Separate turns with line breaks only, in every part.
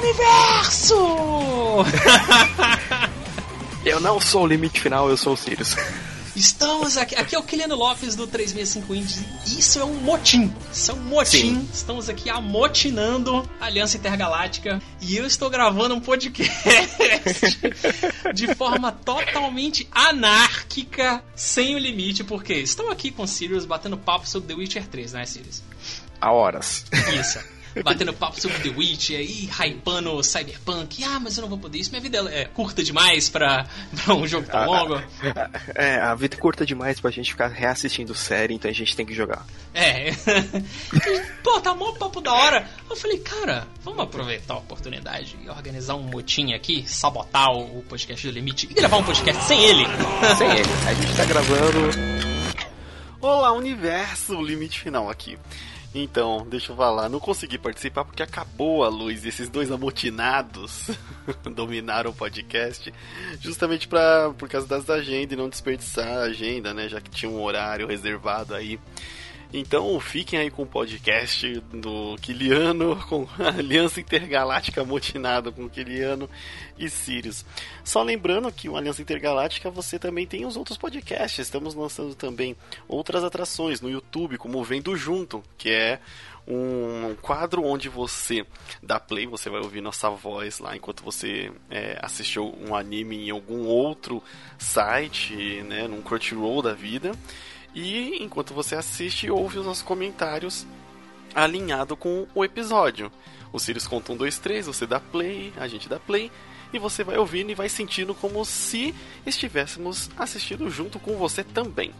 universo!
eu não sou o limite final, eu sou o Sirius.
Estamos aqui. Aqui é o Kiliano Lopes do 365 Indies. Isso é um motim. Isso é um motim. Sim. Estamos aqui amotinando a Aliança Intergaláctica. E eu estou gravando um podcast de forma totalmente anárquica, sem o limite, porque estou aqui com o Sirius batendo papo sobre The Witcher 3, né, Sirius?
Há horas.
Isso batendo papo sobre The Witch, aí hypando Cyberpunk. Ah, mas eu não vou poder isso. Minha vida é curta demais pra, pra um jogo tão longo.
É, a vida é curta demais pra gente ficar reassistindo série, então a gente tem que jogar.
É. Pô, tá mó papo da hora. Eu falei, cara, vamos aproveitar a oportunidade e organizar um motim aqui, sabotar o podcast do Limite e gravar um podcast sem ele.
sem ele. A gente tá gravando. Olá, universo, limite final aqui. Então, deixa eu falar, não consegui participar porque acabou a luz e esses dois amotinados dominaram o podcast, justamente pra, por causa das agendas e não desperdiçar a agenda, né? Já que tinha um horário reservado aí. Então fiquem aí com o podcast do Kiliano, com a Aliança Intergaláctica motinada com Kiliano e Sirius. Só lembrando que o Aliança Intergaláctica você também tem os outros podcasts. Estamos lançando também outras atrações no YouTube, como Vendo Junto, que é um quadro onde você dá play, você vai ouvir nossa voz lá enquanto você é, assistiu um anime em algum outro site, né, num Crunchyroll da vida. E enquanto você assiste, ouve os nossos comentários alinhado com o episódio. O Sirius conta um, dois, três, você dá play, a gente dá play, e você vai ouvindo e vai sentindo como se estivéssemos assistindo junto com você também.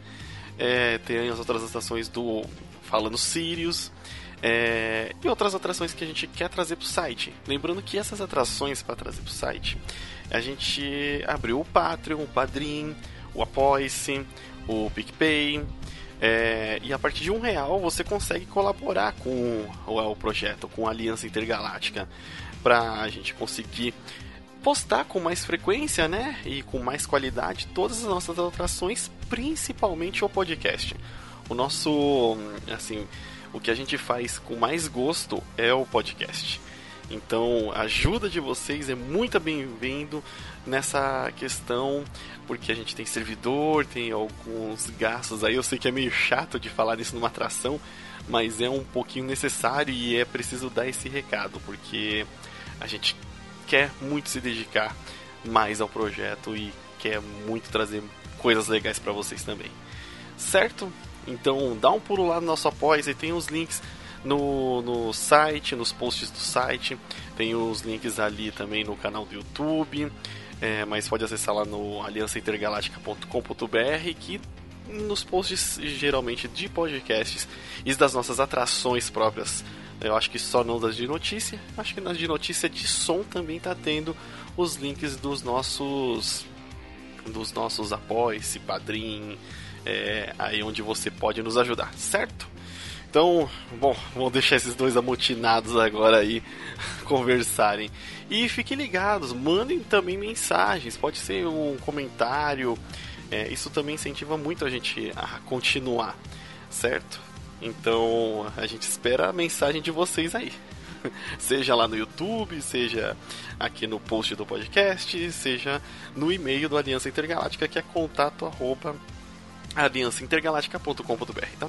É, tem as outras atrações do Falando Sirius, é, e outras atrações que a gente quer trazer para o site. Lembrando que essas atrações para trazer para o site, a gente abriu o Patreon, o Padrim, o Apoice, o PicPay. É, e a partir de um real você consegue colaborar com o, o projeto, com a Aliança Intergaláctica, para a gente conseguir postar com mais frequência, né, e com mais qualidade todas as nossas atrações, principalmente o podcast. O nosso, assim, o que a gente faz com mais gosto é o podcast. Então, a ajuda de vocês é muito bem-vindo nessa questão, porque a gente tem servidor, tem alguns gastos aí. Eu sei que é meio chato de falar isso numa atração, mas é um pouquinho necessário e é preciso dar esse recado, porque a gente quer muito se dedicar mais ao projeto e quer muito trazer coisas legais para vocês também. Certo? Então dá um pulo lá no nosso apoio e tem os links no, no site, nos posts do site. Tem os links ali também no canal do YouTube. É, mas pode acessar lá no aliançaintergaláctica.com.br que nos posts geralmente de podcasts e das nossas atrações próprias. Eu acho que só não das de notícia. Acho que nas de notícia de som também está tendo os links dos nossos dos nossos apoios, padrim, é, aí onde você pode nos ajudar, certo? Então, bom, vamos deixar esses dois amotinados agora aí conversarem. E fiquem ligados, mandem também mensagens, pode ser um comentário. É, isso também incentiva muito a gente a continuar, certo? Então a gente espera a mensagem de vocês aí. seja lá no YouTube, seja aqui no post do podcast, seja no e-mail do Aliança Intergaláctica, que é contato arroba aliançaintergaláctica.com.br, tá?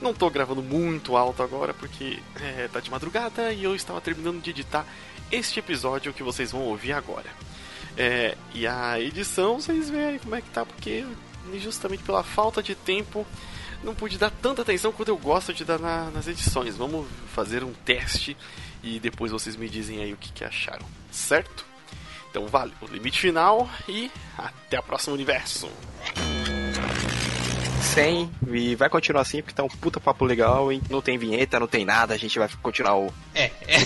Não tô gravando muito alto agora porque é, tá de madrugada e eu estava terminando de editar este episódio que vocês vão ouvir agora. É, e a edição, vocês veem como é que tá, porque justamente pela falta de tempo não pude dar tanta atenção quanto eu gosto de dar na, nas edições. Vamos fazer um teste e depois vocês me dizem aí o que, que acharam, certo? Então vale, o limite final e até a próxima universo! 100 e vai continuar assim porque tá um puta papo legal e não tem vinheta, não tem nada, a gente vai continuar o.
É, é.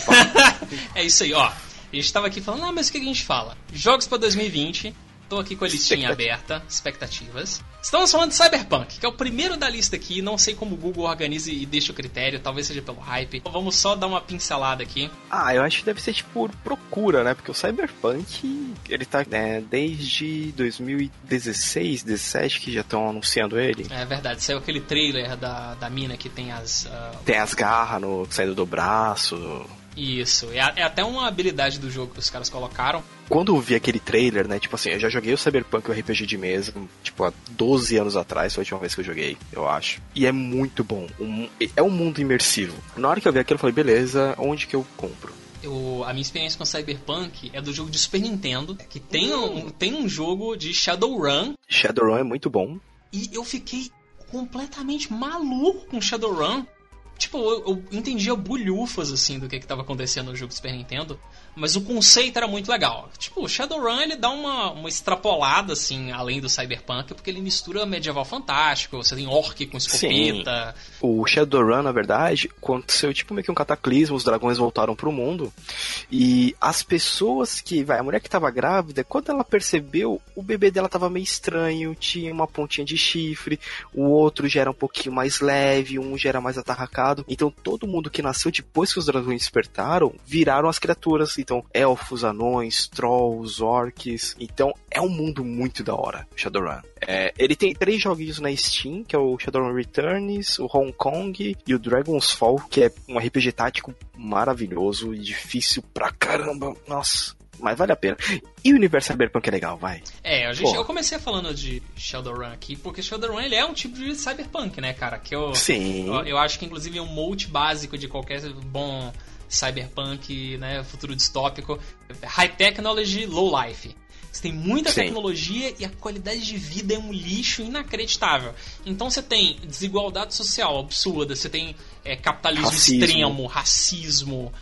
é isso aí, ó. A gente tava aqui falando, ah, mas o que a gente fala? Jogos para 2020, Tô aqui com a listinha aberta, expectativas. Estamos falando de Cyberpunk, que é o primeiro da lista aqui. Não sei como o Google organiza e deixa o critério, talvez seja pelo hype. Vamos só dar uma pincelada aqui.
Ah, eu acho que deve ser tipo procura, né? Porque o Cyberpunk, ele tá né, desde 2016, 17 que já estão anunciando ele.
É verdade, saiu aquele trailer da, da mina que tem as. Uh...
Tem as garras no saindo do braço.
Isso, é, é até uma habilidade do jogo que os caras colocaram.
Quando eu vi aquele trailer, né, tipo assim, eu já joguei o Cyberpunk, o RPG de mesa, tipo, há 12 anos atrás, foi a última vez que eu joguei, eu acho. E é muito bom. Um, é um mundo imersivo. Na hora que eu vi aquilo, eu falei, beleza, onde que eu compro?
Eu, a minha experiência com Cyberpunk é do jogo de Super Nintendo, que tem, um, tem um jogo de Shadowrun.
Shadowrun é muito bom.
E eu fiquei completamente maluco com Shadowrun. Tipo, eu, eu entendia bulhufas, assim, do que, que tava acontecendo no jogo Super Nintendo. Mas o conceito era muito legal. Tipo, o Shadowrun ele dá uma, uma extrapolada, assim, além do Cyberpunk, porque ele mistura medieval fantástico, você tem orc com escopeta.
Sim. O Shadowrun, na verdade, aconteceu tipo meio que um cataclismo, os dragões voltaram pro mundo. E as pessoas que. Vai, a mulher que tava grávida, quando ela percebeu, o bebê dela tava meio estranho, tinha uma pontinha de chifre, o outro já era um pouquinho mais leve, um já era mais atarracado. Então todo mundo que nasceu depois que os dragões despertaram, viraram as criaturas então elfos, anões, trolls, orcs. Então é um mundo muito da hora, Shadowrun. É, ele tem três joguinhos na Steam, que é o Shadowrun Returns, o Hong Kong e o Dragon's Fall, que é um RPG tático maravilhoso e difícil pra caramba. Nossa, mas vale a pena. E o universo Cyberpunk é legal, vai.
É, gente, eu comecei falando de Shadowrun aqui, porque Shadowrun ele é um tipo de Cyberpunk, né, cara? Que eu,
Sim.
Eu, eu acho que inclusive é um molde básico de qualquer bom cyberpunk, né, futuro distópico, high technology, low life. Você tem muita Sim. tecnologia e a qualidade de vida é um lixo inacreditável. Então você tem desigualdade social absurda, você tem é, capitalismo racismo. extremo, racismo.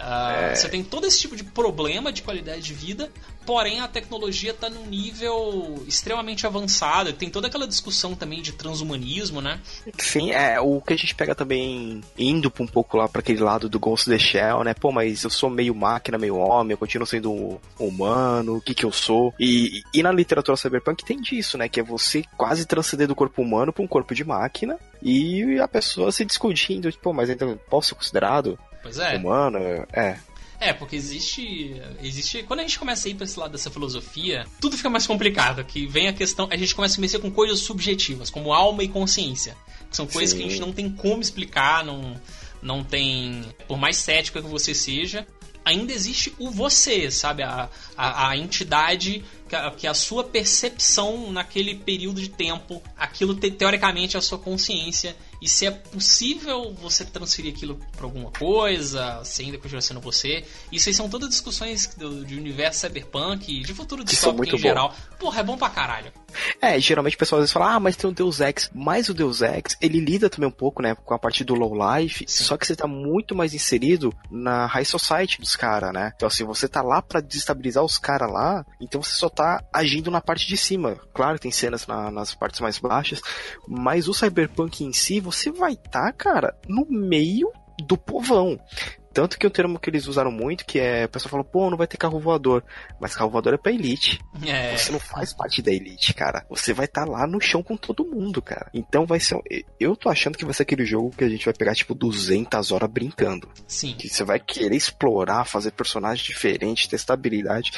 Uh, é... Você tem todo esse tipo de problema de qualidade de vida porém a tecnologia está num nível extremamente avançado. Tem toda aquela discussão também de transhumanismo, né?
Sim, é o que a gente pega também indo um pouco lá para aquele lado do Ghost of the Shell, né? Pô, mas eu sou meio máquina, meio homem, eu continuo sendo humano, o que que eu sou? E, e na literatura cyberpunk tem disso, né? Que é você quase transcender do corpo humano para um corpo de máquina e a pessoa se discutindo, tipo, mas então posso ser considerado
Pois é.
Humano, é.
É, porque existe. existe Quando a gente começa a ir pra esse lado dessa filosofia, tudo fica mais complicado. Que vem a questão. A gente começa a mexer com coisas subjetivas, como alma e consciência. Que são coisas Sim. que a gente não tem como explicar, não, não tem. Por mais cético que você seja, ainda existe o você, sabe? A, a, a entidade que a, que a, sua percepção naquele período de tempo, aquilo te, teoricamente é a sua consciência e se é possível você transferir aquilo para alguma coisa, se ainda continua sendo você. Isso aí são todas discussões do, de universo cyberpunk, de futuro distópico em bom. geral. Porra, é bom pra caralho.
É, geralmente o pessoal às vezes fala, ah, mas tem o Deus Ex. Mas o Deus Ex, ele lida também um pouco, né, com a parte do low life, Sim. só que você tá muito mais inserido na high society dos caras, né? Então assim, você tá lá para desestabilizar os caras lá, então você só tá agindo na parte de cima. Claro, tem cenas na, nas partes mais baixas, mas o cyberpunk em si, você vai estar, tá, cara, no meio do povão. Tanto que o termo que eles usaram muito, que é, o pessoal falou, pô, não vai ter carro voador. Mas carro voador é pra elite. É. Você não faz parte da elite, cara. Você vai estar tá lá no chão com todo mundo, cara. Então vai ser. Eu tô achando que vai ser aquele jogo que a gente vai pegar, tipo, 200 horas brincando.
Sim.
Que você vai querer explorar, fazer personagens diferentes, testar habilidade.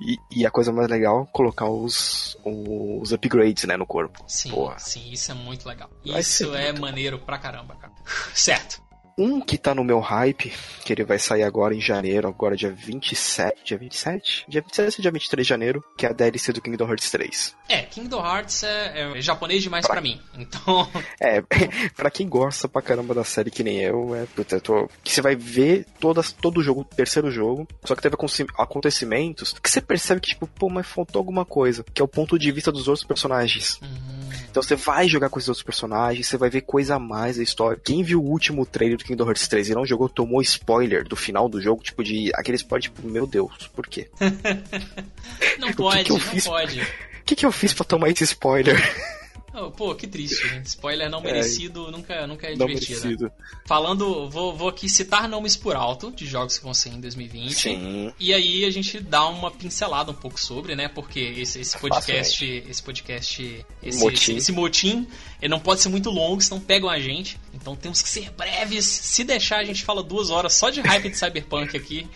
E, e a coisa mais legal, colocar os, os upgrades, né, no corpo.
Sim, Porra. sim, isso é muito legal. Vai isso é maneiro pra caramba, cara. certo.
Um que tá no meu hype, que ele vai sair agora em janeiro, agora dia 27, dia 27? Dia 27 ou dia 23 de janeiro, que é a DLC do Kingdom Hearts 3.
É, Kingdom Hearts é, é japonês demais pra, pra mim, então...
É, pra quem gosta pra caramba da série que nem eu, é, puta, tô, que você vai ver todas, todo o jogo, terceiro jogo, só que teve acontecimentos que você percebe que, tipo, pô, mas faltou alguma coisa, que é o ponto de vista dos outros personagens. Uhum. Então você vai jogar com os outros personagens, você vai ver coisa a mais da história. Quem viu o último trailer do Kingdom Hearts 3 e não jogou, tomou spoiler do final do jogo, tipo, de aquele spoiler, tipo, meu Deus, por quê?
não pode, que que não fiz? pode.
O que, que eu fiz pra tomar esse spoiler?
Oh, pô, que triste, gente. Spoiler não é. merecido é, nunca, nunca é divertido. Merecido. Falando, vou, vou aqui citar nomes por alto de jogos que vão ser em 2020.
Sim.
E aí a gente dá uma pincelada um pouco sobre, né? Porque esse, esse podcast, esse podcast, esse motim. Esse, esse motim, ele não pode ser muito longo, senão pegam a gente. Então temos que ser breves. Se deixar, a gente fala duas horas só de hype de Cyberpunk aqui.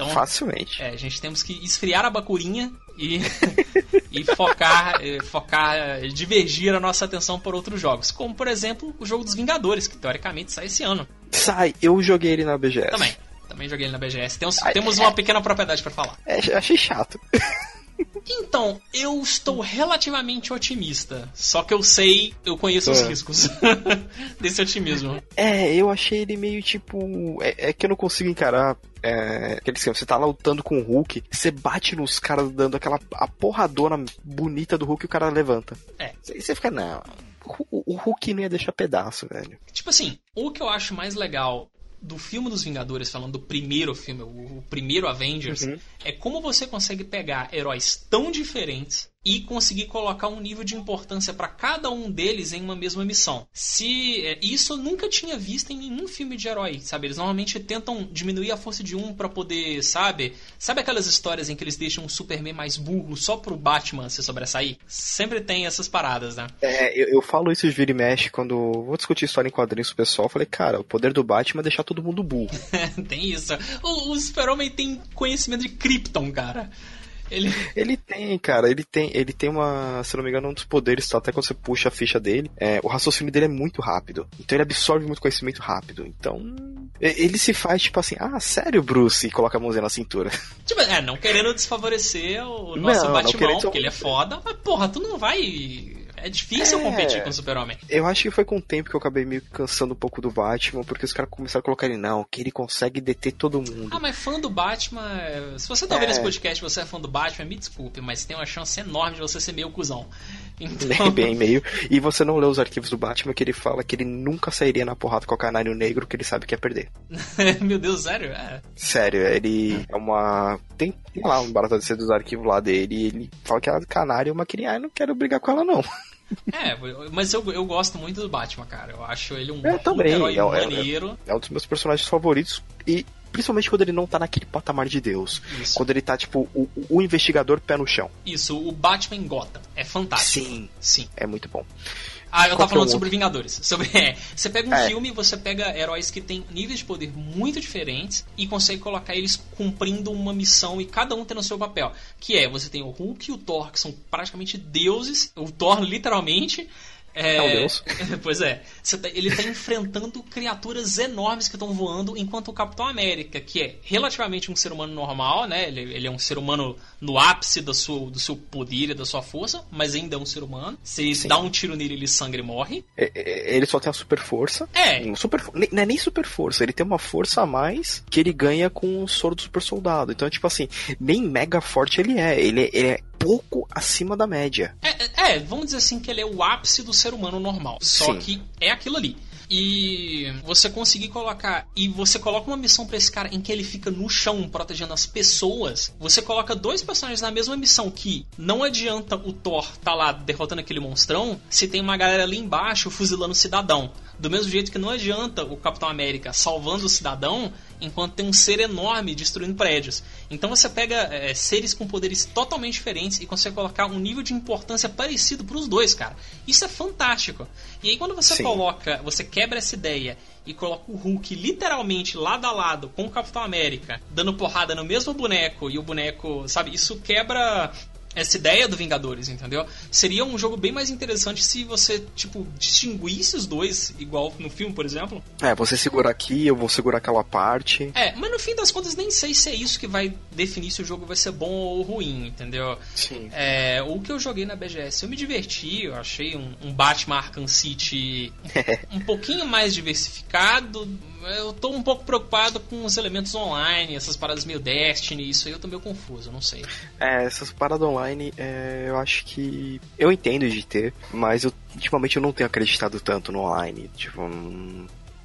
Então,
Facilmente.
É, a gente temos que esfriar a bacurinha e, e focar, eh, focar, eh, divergir a nossa atenção por outros jogos. Como, por exemplo, o jogo dos Vingadores, que teoricamente sai esse ano.
Sai, eu joguei ele na BGS.
Também. Também joguei ele na BGS. Temos, temos uma pequena propriedade para falar.
É, achei chato.
Então, eu estou relativamente otimista. Só que eu sei, eu conheço os
É.
riscos desse otimismo.
É, eu achei ele meio tipo. É, é que eu não consigo encarar. É, aquele esquema, você tá lá lutando com o Hulk, você bate nos caras dando aquela a porradona bonita do Hulk e o cara levanta.
É.
Aí você fica, não. O Hulk não ia deixar pedaço, velho.
Tipo assim, o que eu acho mais legal do filme dos Vingadores, falando do primeiro filme, o, o primeiro Avengers,
Uhum.
é como você consegue pegar heróis tão diferentes e conseguir colocar um nível de importância pra cada um deles em uma mesma missão. Se é, isso eu nunca tinha visto em nenhum filme de herói, sabe? Eles normalmente tentam diminuir a força de um pra poder, sabe? Sabe aquelas histórias em que eles deixam um Superman mais burro só pro Batman se sobressair? Sempre tem essas paradas, né?
É, eu, eu falo isso de vira e mexe quando vou discutir história em quadrinhos com o pessoal. Eu falei, cara, o poder do Batman é deixar todo mundo burro.
tem isso. O, o Super-Homem tem conhecimento de Krypton, cara. Ele.
Ele tem, cara, ele tem, ele tem uma, se não me engano, um dos poderes, tá, até quando você puxa a ficha dele, é, o raciocínio dele é muito rápido. Então ele absorve muito conhecimento rápido. Então, ele se faz tipo assim, ah, sério, Bruce, e coloca a mãozinha na cintura.
Tipo, é, não querendo desfavorecer o nosso
Não, não
Batman,
querendo-
porque ele é foda, mas porra, tu não vai. É difícil
É.
competir com o Super-Homem.
Eu acho que foi com o tempo que eu acabei meio que cansando um pouco do Batman, porque os caras começaram a colocar ele, não, que ele consegue deter todo mundo.
Ah, mas fã do Batman. é, Se você tá ouvindo
É.
esse podcast e você é fã do Batman, me desculpe, mas tem uma chance enorme de você ser meio cuzão. Então.
Bem, meio. E você não lê os arquivos do Batman que ele fala que ele nunca sairia na porrada com o Canário Negro, que ele sabe que ia perder.
Meu Deus, sério? É.
Sério, ele é uma. Tem, tem lá um barato de dos arquivos lá dele e ele fala que a canária é uma criança. Ah, não quero brigar com ela, não.
É, mas eu, eu gosto muito do Batman, cara. Eu acho ele um
Eu também,
herói
é- é-
maneiro.
É um dos meus personagens favoritos. E principalmente quando ele não tá naquele patamar de Deus.
Isso.
Quando ele tá, tipo, o, o investigador pé no chão.
Isso, o Batman em Gotham. É fantástico.
Sim.
Sim.
É muito bom.
Ah, eu
Qual
tava
é
falando
o
sobre Vingadores. Sobre, é, você pega um
É.
filme você pega heróis que têm níveis de poder muito diferentes e consegue colocar eles cumprindo uma missão e cada um tendo o seu papel. Que é, você tem o Hulk e o Thor, que são praticamente deuses. O Thor, literalmente. É,
É um deus.
pois é. Tá- ele tá enfrentando criaturas enormes que estão voando, enquanto o Capitão América, que é relativamente um ser humano normal, né? Ele, ele é um ser humano no ápice do seu, do seu poder e da sua força, mas ainda é um ser humano. Se
Sim.
dá um tiro nele, ele sangra e morre.
É- é- Ele só tem a super força.
É.
Um super, não é nem super força, ele tem uma força a mais que ele ganha com o soro do super soldado. Então, tipo assim, nem mega forte ele é. Ele, é- ele é pouco acima da média.
É, é, é, vamos dizer assim que ele é o ápice do ser humano normal. Só
Sim.
que é aquilo ali. E você conseguir colocar. E você coloca uma missão pra esse cara em que ele fica no chão protegendo as pessoas. Você coloca dois personagens na mesma missão que não adianta o Thor tá lá derrotando aquele monstrão se tem uma galera ali embaixo fuzilando o cidadão. Do mesmo jeito que não adianta o Capitão América salvando o cidadão enquanto tem um ser enorme destruindo prédios. Então você pega é, seres com poderes totalmente diferentes e consegue colocar um nível de importância parecido pros dois, cara. Isso é fantástico. E aí quando você
Sim.
coloca, você quebra essa ideia e coloca o Hulk literalmente lado a lado com o Capitão América, dando porrada no mesmo boneco e o boneco, sabe, isso quebra essa ideia do Vingadores, entendeu? Seria um jogo bem mais interessante se você, tipo, distinguisse os dois, igual no filme, por exemplo.
É, você segura aqui, eu vou segurar aquela parte.
É, mas no fim das contas nem sei se é isso que vai definir se o jogo vai ser bom ou ruim, entendeu?
Sim.
É, o que eu joguei na BGS, eu me diverti, eu achei um, um Batman Arkham City um pouquinho mais diversificado. Eu tô um pouco preocupado com os elementos online, essas paradas meio Destiny, isso aí eu tô meio confuso, não sei.
É, essas paradas online, é, eu acho que. Eu entendo de ter, mas eu, ultimamente eu não tenho acreditado tanto no online. Tipo,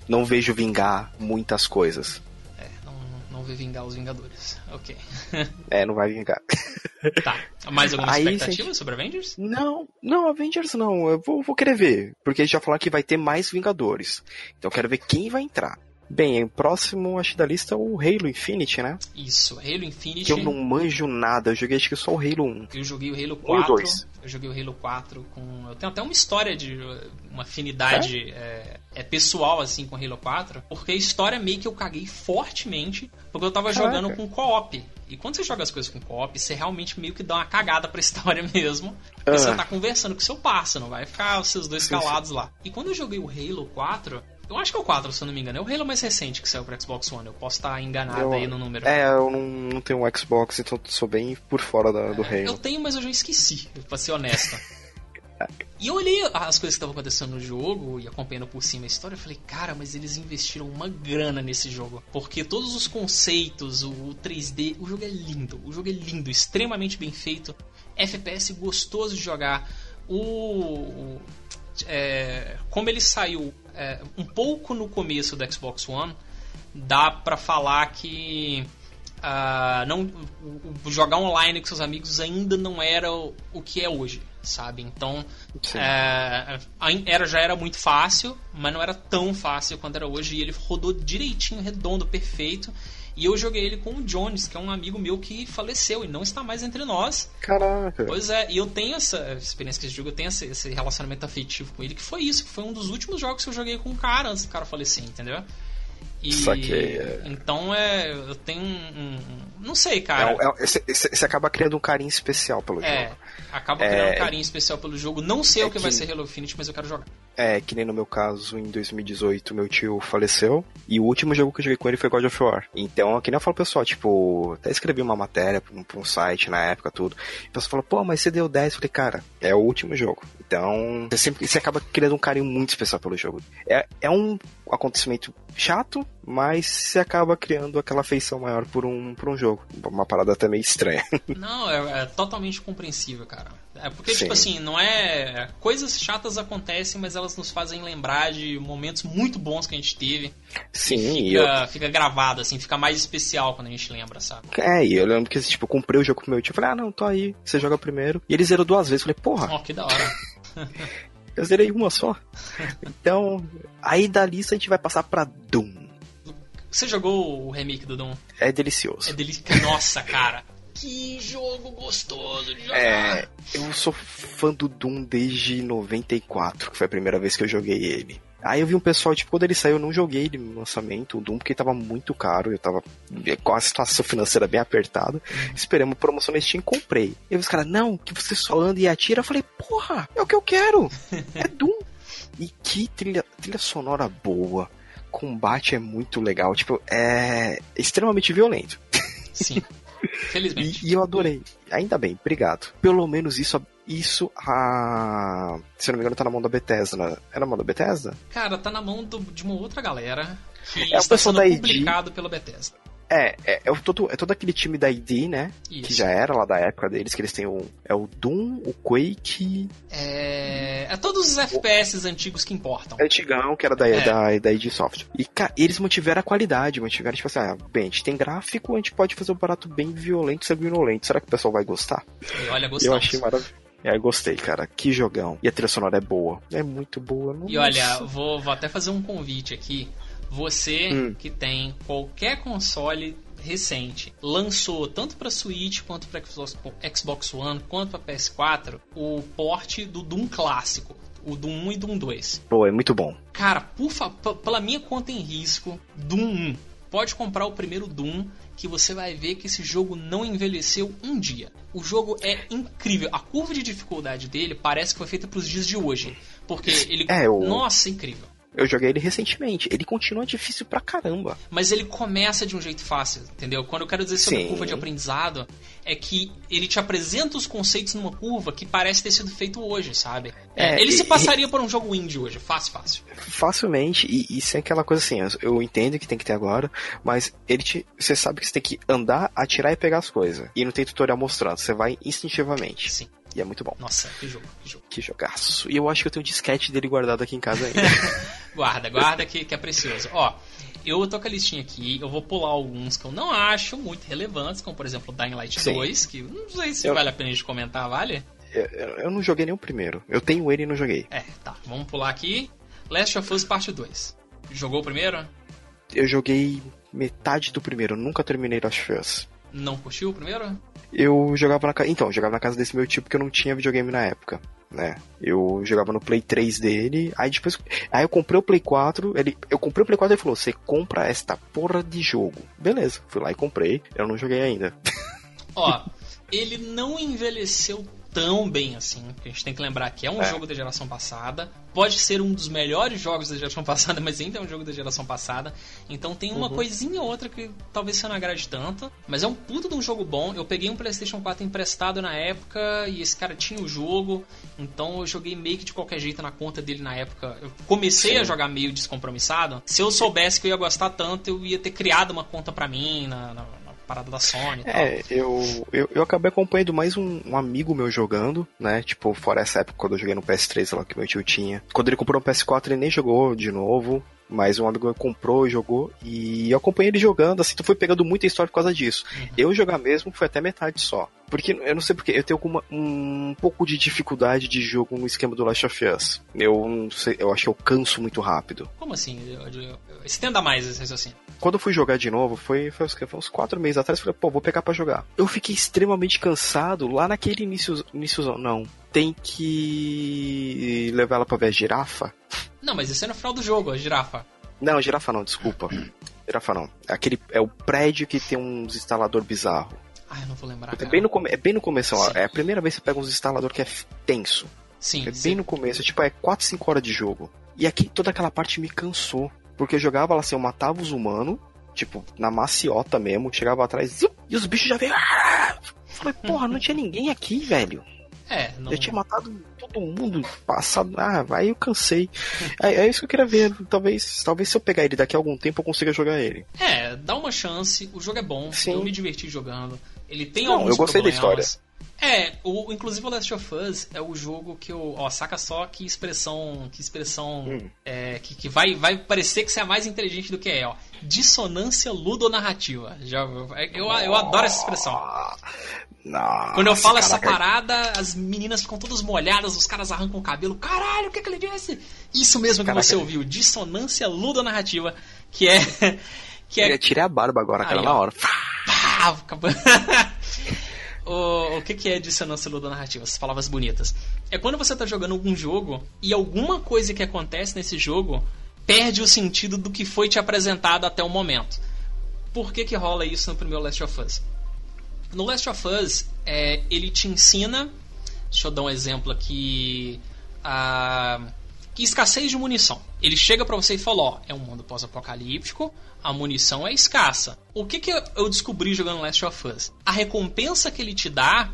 não vejo vingar muitas coisas.
Não, vê vingar os Vingadores. Ok.
É, não vai vingar.
tá. Mais alguma
Aí,
expectativa
gente-
sobre Avengers?
Não, não, Avengers não. Eu vou, vou querer ver. Porque eles já falaram que vai ter mais Vingadores. Então eu quero ver quem vai entrar. Bem, o próximo, acho da lista, é o Halo Infinite, né?
Isso, Halo Infinite.
Que eu não manjo nada. Eu joguei acho que só o Halo 1.
Eu joguei o Halo
Um e
4.
dois.
Eu joguei o Halo 4 com. Eu tenho até uma história de uma afinidade é? é, pessoal assim com o Halo 4. Porque a história meio que eu caguei fortemente. Porque eu tava
Caraca.
jogando com co-op. E quando você joga as coisas com co-op, você realmente meio que dá uma cagada pra história mesmo. Porque
Ah.
você tá conversando com seu parceiro, não vai ficar os seus dois
Sim,
calados lá. E quando eu joguei o Halo 4, Eu acho que é o 4, se eu não me engano. É o Halo mais recente que saiu pro Xbox One. Eu posso estar enganado
Eu-
aí no número.
É, eu não, não tenho um Xbox, então sou bem por fora da- do
Eu
Halo.
tenho, mas eu já esqueci, pra ser honesto. E eu olhei as coisas que estavam acontecendo no jogo e acompanhando por cima a história, eu falei, cara, mas eles investiram uma grana nesse jogo. Porque todos os conceitos, o, o 3D, o jogo é lindo. O jogo é lindo, extremamente bem feito. FPS gostoso de jogar. O. o- é, como ele saiu é, um pouco no começo do Xbox One, dá pra falar que ah, não jogar online com seus amigos ainda não era o, o que é hoje, sabe? Então é, era já era muito fácil, mas não era tão fácil quanto era hoje e ele rodou direitinho, redondo, perfeito. E eu joguei ele com o Jones, que é um amigo meu que faleceu e não está mais entre nós.
Caraca.
Pois é, e eu tenho essa experiência com esse jogo, eu tenho esse, esse relacionamento afetivo com ele, que foi isso, que foi um dos últimos jogos que eu joguei com o cara antes do cara falecer, entendeu? E,
Saquei, é.
Então é. Eu tenho um. um- não sei, cara.
É é- Você você acaba criando um carinho especial pelo
É,
jogo.
Acaba
É,
criando um carinho especial pelo jogo. Não sei
é
o que, vai
que-
ser Halo Infinite, mas eu quero jogar.
É, que nem no meu caso, em 2018, meu tio faleceu. E o último jogo que eu joguei com ele foi God of War. Então, que nem eu falo pessoal, tipo, até escrevi uma matéria pra um, pra um site na época, tudo. E o pessoal falou, pô, mas você deu 10. Eu falei, cara, é o último jogo. Então, você sempre você acaba criando um carinho muito especial pelo jogo. É, é um acontecimento chato, mas você acaba criando aquela afeição maior por um, por um jogo. Uma parada até meio estranha.
Não, é, é totalmente compreensível, cara. É porque,
Sim.
tipo assim, não é. Coisas chatas acontecem, mas elas nos fazem lembrar de momentos muito bons que a gente teve.
Sim,
e
e eu,
fica, fica gravado, assim, fica mais especial quando a gente lembra, sabe?
É, e eu lembro que, tipo, eu comprei o jogo pro meu tio. Falei, ah, não, tô aí, você joga primeiro. E ele zerou duas vezes. Falei, porra,
Ó, que da hora.
eu zerei uma só. Então, aí da lista a gente vai passar pra Doom.
Você jogou o remake do Doom?
É
É
delicioso.
delicioso. Nossa, cara. Que jogo gostoso de jogar.
É, eu sou fã do Doom desde 94, que foi a primeira vez que eu joguei ele. Aí eu vi um pessoal, tipo, quando ele saiu, eu não joguei ele no lançamento, o Doom, porque tava muito caro, eu tava com a situação financeira bem apertada. Esperei uma promoção na Steam e comprei. E os caras, não, que você só anda e atira. Eu falei, porra, é o que eu quero. É Doom. E que trilha, trilha sonora boa. Combate é muito legal, tipo, é extremamente violento.
Sim. Felizmente.
E, e eu adorei. Ainda bem, obrigado. Pelo menos isso, isso a. Se eu não me engano, tá na mão da Bethesda. né? É na mão da Bethesda?
Cara, tá na mão do- de uma outra galera que
É
está sendo publicado pela Bethesda.
É, é, é, o todo, é todo aquele time da ID, né?
Isso.
Que já era lá da época deles, que eles têm o. É o Doom, o Quake.
É... é todos os FPS antigos que importam.
Antigão, que era da,
É.
da, da ID Software. E, cara, eles mantiveram a qualidade, mantiveram, tipo assim, ah, bem, a gente tem gráfico, a gente pode fazer um barato bem violento, sanguinolento. Será que o pessoal vai gostar?
E olha,
Eu
gostamos.
achei maravilhoso. É, gostei, cara. Que jogão. E a trilha sonora é boa. É muito boa.
E olha,
nossa.
vou, vou até fazer um convite aqui. Você
Hum.
que tem qualquer console recente, lançou tanto para Switch quanto para Xbox, One, quanto para PS4, o port do Doom clássico, o Doom 1 e Doom 2.
Pô, é muito bom.
Cara, por pela minha conta em risco, Doom 1. Pode comprar o primeiro Doom, que você vai ver que esse jogo não envelheceu um dia. O jogo é incrível. A curva de dificuldade dele parece que foi feita para os dias de hoje. Porque ele.
É, o-
Nossa, incrível.
Eu joguei ele recentemente. Ele continua difícil pra caramba.
Mas ele começa de um jeito fácil, entendeu? Quando eu quero dizer sobre
Sim.
curva de aprendizado, é que ele te apresenta os conceitos numa curva que parece ter sido feito hoje, sabe? É, ele
e-
se passaria por um jogo indie hoje, fácil, fácil.
Facilmente, e, e sem aquela coisa assim, eu- eu entendo que tem que ter agora, mas ele te. Você sabe que você tem que andar, atirar e pegar as coisas. E não tem tutorial mostrando, você vai instintivamente.
Sim.
E é muito bom.
Nossa, que jogo, que jogo.
Que jogaço. E eu acho que eu tenho um disquete dele guardado aqui em casa ainda.
Guarda, guarda que, que é precioso. Ó, eu tô com a listinha aqui, eu vou pular alguns que eu não acho muito relevantes, como por exemplo Dying Light
Sim.
2, que não sei se
Eu-
vale a pena a gente comentar, vale?
eu, eu- não joguei nem o primeiro. Eu tenho ele e não joguei.
É, tá, vamos pular aqui. Last of Us Parte 2. Jogou o primeiro?
Eu joguei metade do primeiro, eu nunca terminei Last of Us.
Não curtiu o primeiro?
Eu jogava na casa. Então, eu jogava na casa desse meu tio porque eu não tinha videogame na época, né? Eu jogava no Play 3 dele, aí depois. Aí eu comprei o Play 4, ele. Eu comprei o Play 4 e ele falou: você compra esta porra de jogo. Beleza, fui lá e comprei. Eu não joguei ainda.
Ó, ele não envelheceu tão bem assim. A gente tem que lembrar que é um
É.
jogo da geração passada. Pode ser um dos melhores jogos da geração passada, mas ainda é um jogo da geração passada. Então tem uma coisinha ou outra que talvez você não agrade tanto. Mas é um puto de um jogo bom. Eu peguei um PlayStation 4 emprestado na época e esse cara tinha o jogo. Então eu joguei meio que de qualquer jeito na conta dele na época. Eu comecei
Sim.
a jogar meio descompromissado. Se eu soubesse que eu ia gostar tanto, eu ia ter criado uma conta pra mim na- na parada da Sony e tal.
É, eu, eu, eu acabei acompanhando mais um, um amigo meu jogando, né? Tipo, fora essa época quando eu joguei no PS3 lá que meu tio tinha. Quando ele comprou um PS4, ele nem jogou de novo. Mas um amigo meu comprou e jogou. E eu acompanhei ele jogando, assim, tu foi pegando muita história por causa disso. Eu jogar mesmo foi até metade só. Porque eu não sei porque, eu tenho alguma, um pouco de dificuldade de jogo no esquema do Last of Us. Eu não sei, eu acho que eu canso muito rápido.
Como assim? Estenda mais esse raciocínio.
Quando eu fui jogar de novo, foi, foi, uns, foi uns quatro meses atrás, eu falei, pô, vou pegar pra jogar. Eu fiquei extremamente cansado lá naquele início, iníciozão. Não, tem que levar ela pra ver a girafa?
Não, mas isso é no final do jogo, a girafa.
Não, girafa não, desculpa. Girafa não. Aquele, é o prédio que tem uns instalador bizarro.
Ah, eu não vou lembrar.
É
cara.
bem no, é bem no começo, ó. É a primeira vez que você pega uns instalador que é tenso.
Sim,
É
sim.
bem no começo, tipo, é 4, 5 horas de jogo. E aqui toda aquela parte me cansou. Porque eu jogava lá assim, eu matava os humanos, tipo, na maciota mesmo, chegava atrás, e os bichos já veio. Ah! Falei, porra, não tinha ninguém aqui, velho.
É, não...
Eu tinha matado todo mundo, passado. Ah, aí eu cansei. É, é isso que eu queria ver. Talvez, talvez se eu pegar ele daqui a algum tempo eu consiga jogar ele.
É, dá uma chance, o jogo é bom,
Sim.
eu me diverti jogando. Ele tem
Não,
alguns
eu gostei da
problemas. É, o, inclusive o Last of Us é o jogo que eu. Ó, saca só que expressão. Que expressão.
Hum.
é, que que vai, vai parecer que você é mais inteligente do que é, ó. Dissonância ludonarrativa. Já, eu, eu adoro essa expressão.
Nossa,
Quando eu falo essa parada, as meninas ficam todas molhadas, os caras arrancam o cabelo. Caralho, o que, que ele disse? Isso mesmo que
Caraca.
você ouviu, dissonância ludonarrativa, que é. Que
Eu
é
ia tirar a barba agora, cara,
Aí,
na hora.
Pá, acabou. o, o que, que é dissonância ludonarrativa? Essas palavras bonitas. É quando você tá jogando algum jogo e alguma coisa que acontece nesse jogo perde o sentido do que foi te apresentado até o momento. Por que, que rola isso no primeiro Last of Us? No Last of Us, é, ele te ensina. Deixa eu dar um exemplo aqui. ah, que escassez de munição. Ele chega pra você e fala: Ó, é um mundo pós-apocalíptico, a munição é escassa. O que, que eu descobri jogando Last of Us? A recompensa que ele te dá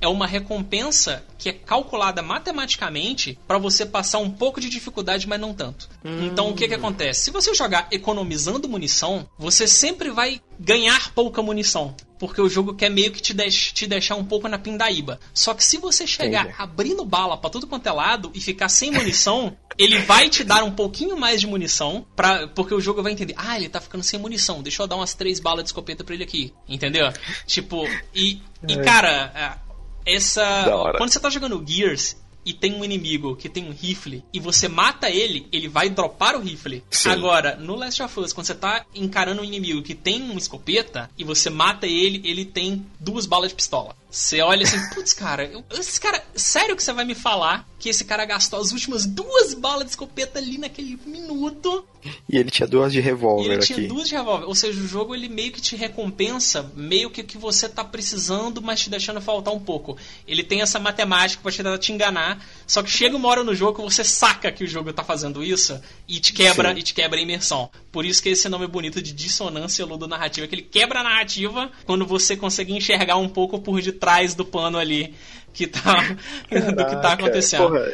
é uma recompensa que é calculada matematicamente para você passar um pouco de dificuldade, mas não tanto. Então o que que acontece? Se você jogar economizando munição, você sempre vai ganhar pouca munição. Porque o jogo quer meio que te, deix- te deixar um pouco na pindaíba. Só que se você chegar
Entendi.
abrindo bala pra tudo quanto é lado e ficar sem munição, ele vai te dar um pouquinho mais de munição, pra, porque o jogo vai entender. Ah, ele tá ficando sem munição, deixa eu dar umas três balas de escopeta pra ele aqui. Entendeu? Tipo, e, e cara, é, essa. Quando você tá jogando Gears e tem um inimigo que tem um rifle e você mata ele, ele vai dropar o rifle.
Sim.
Agora, no Last of Us, quando você tá encarando um inimigo que tem uma escopeta e você mata ele, ele tem duas balas de pistola. Você olha assim, putz, cara, eu- esse cara, sério que você vai me falar que esse cara gastou as últimas duas balas de escopeta ali naquele minuto
E ele tinha duas de revólver
ele tinha
aqui.
duas de revólver. Ou seja, o jogo ele meio que te recompensa, meio que o que você tá precisando, mas te deixando faltar um pouco. Ele tem essa matemática pra te tentar te enganar, só que chega uma hora no jogo que você saca que o jogo tá fazendo isso e te quebra
Sim.
e te quebra a imersão. Por isso que esse nome é bonito de dissonância ludonarrativa, que ele quebra a narrativa quando você consegue enxergar um pouco por detrás do pano ali que tá do que tá acontecendo.
Porra,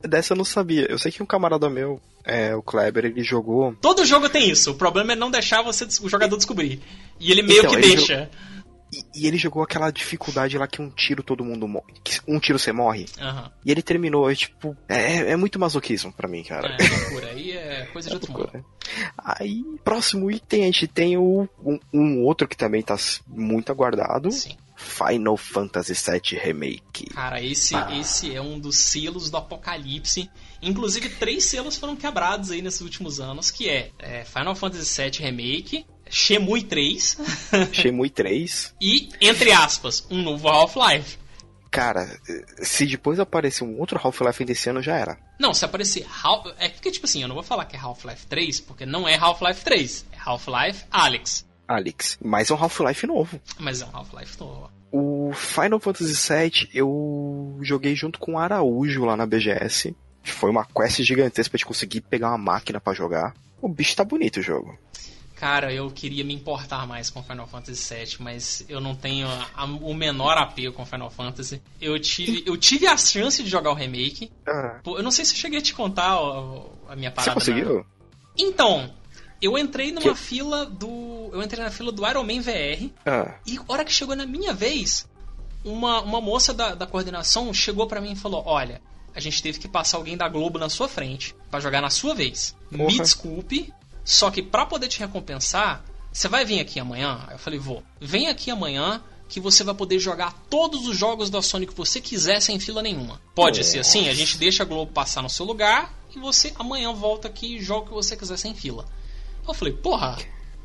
dessa eu não sabia. Eu sei que um camarada meu, é, o Kleber, ele jogou.
Todo jogo tem isso. O problema é não deixar você o jogador descobrir. E ele meio
Então,
que
ele
deixa.
E, e ele jogou aquela dificuldade lá que um tiro todo mundo morre. Um tiro você morre.
Aham.
E ele terminou, é tipo. É, é muito masoquismo pra mim, cara.
É, loucura. Aí é coisa de outro mundo.
Aí, próximo item, a gente tem o, um, um outro que também tá muito aguardado:
Sim.
Final Fantasy VII Remake.
Cara, esse, esse é um dos selos do apocalipse. Inclusive, três selos foram quebrados aí nesses últimos anos, que é, é, Final Fantasy VII Remake, Shemui 3
Shenmue 3.
e, entre aspas, um novo Half-Life.
Cara, se depois aparecer um outro Half-Life desse ano, já era.
Não, se aparecer Half... É porque, tipo assim, eu não vou falar que é Half-Life 3, porque não é Half-Life 3. É Half-Life Alyx.
Alex. Mas é um Half-Life novo.
Mas é um Half-Life novo.
O Final Fantasy VII eu joguei junto com o Araújo lá na BGS. Foi uma quest gigantesca pra gente conseguir pegar uma máquina para jogar. O bicho tá bonito o jogo.
Cara, eu queria me importar mais com Final Fantasy VII, mas eu não tenho a, o menor apego com Final Fantasy. Eu tive, eu tive a chance de jogar o remake. Ah. Eu não sei se eu cheguei a te contar a, minha parada.
Você conseguiu?
Então, eu entrei numa que... fila do. Eu entrei na fila do Iron Man VR. Ah. E a hora que chegou na minha vez, uma, uma moça da, da coordenação chegou para mim e falou: Olha, a gente teve que passar alguém da Globo na sua frente para jogar na sua vez. Porra. Me desculpe, só que para poder te recompensar, você vai vir aqui amanhã? Eu falei, vou. Vem aqui amanhã que você vai poder jogar todos os jogos da Sony que você quiser sem fila nenhuma. Pode Nossa. ser assim, a gente deixa a Globo passar no seu lugar e você amanhã volta aqui e joga o que você quiser sem fila. Eu falei, porra,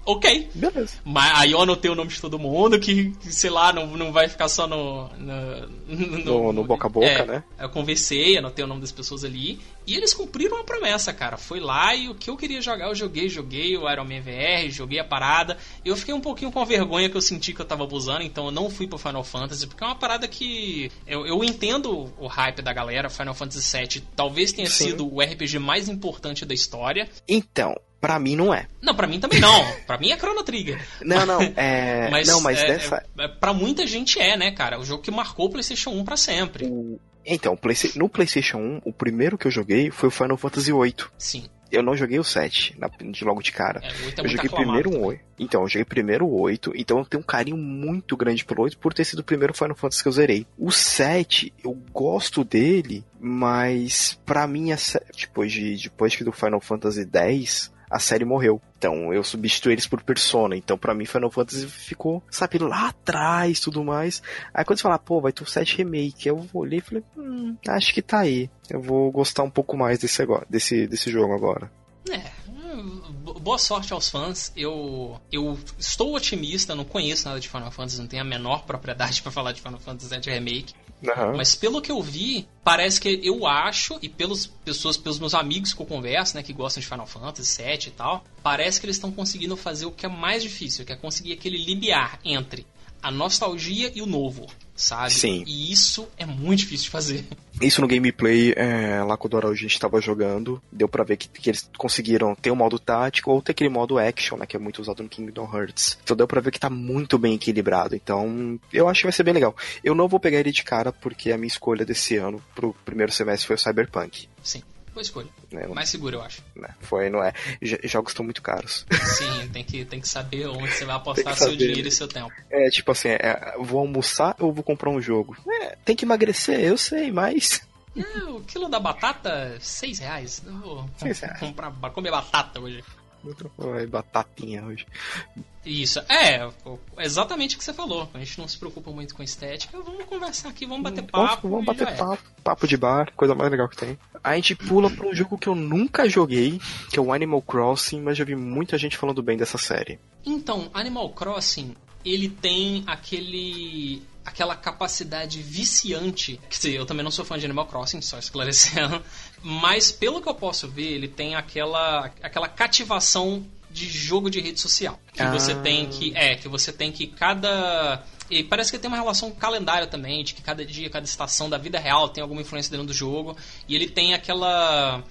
ok.
Beleza.
Mas aí eu anotei o nome de todo mundo, que, sei lá, não, não vai ficar só no.
No, no, no boca a boca, é, né?
Eu conversei, anotei o nome das pessoas ali. E eles cumpriram a promessa, cara. Foi lá e o que eu queria jogar, eu joguei, joguei o Iron Man VR, joguei a parada. Eu fiquei um pouquinho com vergonha que eu senti que eu tava abusando, então eu não fui pro Final Fantasy, porque é uma parada que. Eu, eu entendo o hype da galera. Final Fantasy VII talvez tenha Sim. sido o RPG mais importante da história.
Então, Pra mim não é.
Não, pra mim também não. pra mim é Chrono Trigger.
Não, não, é.
mas,
não, mas
é,
dessa.
É, pra muita gente é, né, cara? O jogo que marcou o PlayStation 1 pra sempre.
O... Então, no PlayStation 1, o primeiro que eu joguei foi o Final Fantasy VIII.
Sim.
Eu não joguei o 7 de logo de cara.
É, é
eu joguei primeiro o 8. Então, eu joguei primeiro o 8. Então eu tenho um carinho muito grande pelo 8 por ter sido o primeiro Final Fantasy que eu zerei. O 7, eu gosto dele, mas pra mim, depois, de, depois que do Final Fantasy 10, a série morreu. Então eu substituí eles por Persona. Então para mim Final Fantasy ficou, sabe, lá atrás tudo mais. Aí quando você fala, pô, vai ter o 7 Remake, eu olhei e falei, hum, acho que tá aí. Eu vou gostar um pouco mais desse, agora, desse, desse jogo agora.
É, boa sorte aos fãs. Eu, eu estou otimista, não conheço nada de Final Fantasy, não tenho a menor propriedade para falar de Final Fantasy VII Remake. Uhum. Mas pelo que eu vi, parece que eu acho, e pelos pessoas, pelos meus amigos que eu converso, né, que gostam de Final Fantasy VII e tal, parece que eles estão conseguindo fazer o que é mais difícil, que é conseguir aquele limiar entre a nostalgia e o novo, sabe?
Sim.
E isso é muito difícil de fazer.
Isso no gameplay, é, lá quando a gente estava jogando, deu para ver que, que, eles conseguiram ter o um modo tático ou ter aquele modo action, né, que é muito usado no Kingdom Hearts. Então deu para ver que tá muito bem equilibrado. Então, eu acho que vai ser bem legal. Eu não vou pegar ele de cara porque a minha escolha desse ano pro primeiro semestre foi o Cyberpunk.
Sim. Boa escolha. É, Mais seguro, eu acho.
Né, foi, não é. Jogos estão muito caros.
Sim, tem que, tem que saber onde você vai apostar seu dinheiro e seu tempo.
É, tipo assim, é, vou almoçar ou vou comprar um jogo? É, tem que emagrecer, eu sei, mas.
É, o quilo da batata, seis reais. Eu vou seis reais. comprar, comer batata hoje.
Batatinha hoje.
Isso, é, exatamente o que você falou. A gente não se preocupa muito com estética. Vamos conversar aqui, vamos bater papo.
Vamos, vamos bater papo, é. papo de bar, coisa mais legal que tem. A gente pula pra um jogo que eu nunca joguei, que é o Animal Crossing, mas já vi muita gente falando bem dessa série.
Então, Animal Crossing, ele tem aquele aquela capacidade viciante. Quer dizer, eu também não sou fã de Animal Crossing, só esclarecendo. Mas pelo que eu posso ver, ele tem aquela, aquela cativação de jogo de rede social. Que ah. você tem que. É, que você tem que cada. E parece que tem uma relação com calendário também, de que cada dia, cada estação da vida real tem alguma influência dentro do jogo. E ele tem aquela.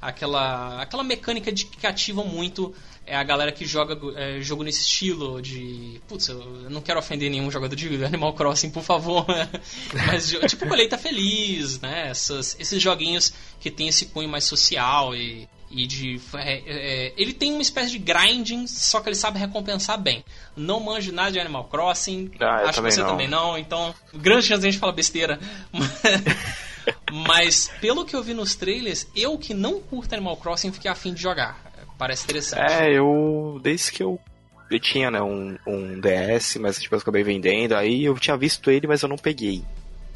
aquela. aquela mecânica de que cativa muito é a galera que joga é, jogo nesse estilo de. Putz, eu não quero ofender nenhum jogador de Animal Crossing, por favor. Mas tipo Colheita Feliz, né? Essas, esses joguinhos que tem esse cunho mais social e, e de. É, é, ele tem uma espécie de grinding, só que ele sabe recompensar bem. Não manjo nada de Animal Crossing,
ah,
acho que você
não.
também não, então. Grande chance de a gente falar besteira. Mas pelo que eu vi nos trailers, eu que não curto Animal Crossing fiquei afim de jogar. Parece interessante.
É, eu. Desde que eu. Eu tinha, né, um, um DS, mas depois eu acabei vendendo. Aí eu tinha visto ele, mas eu não peguei.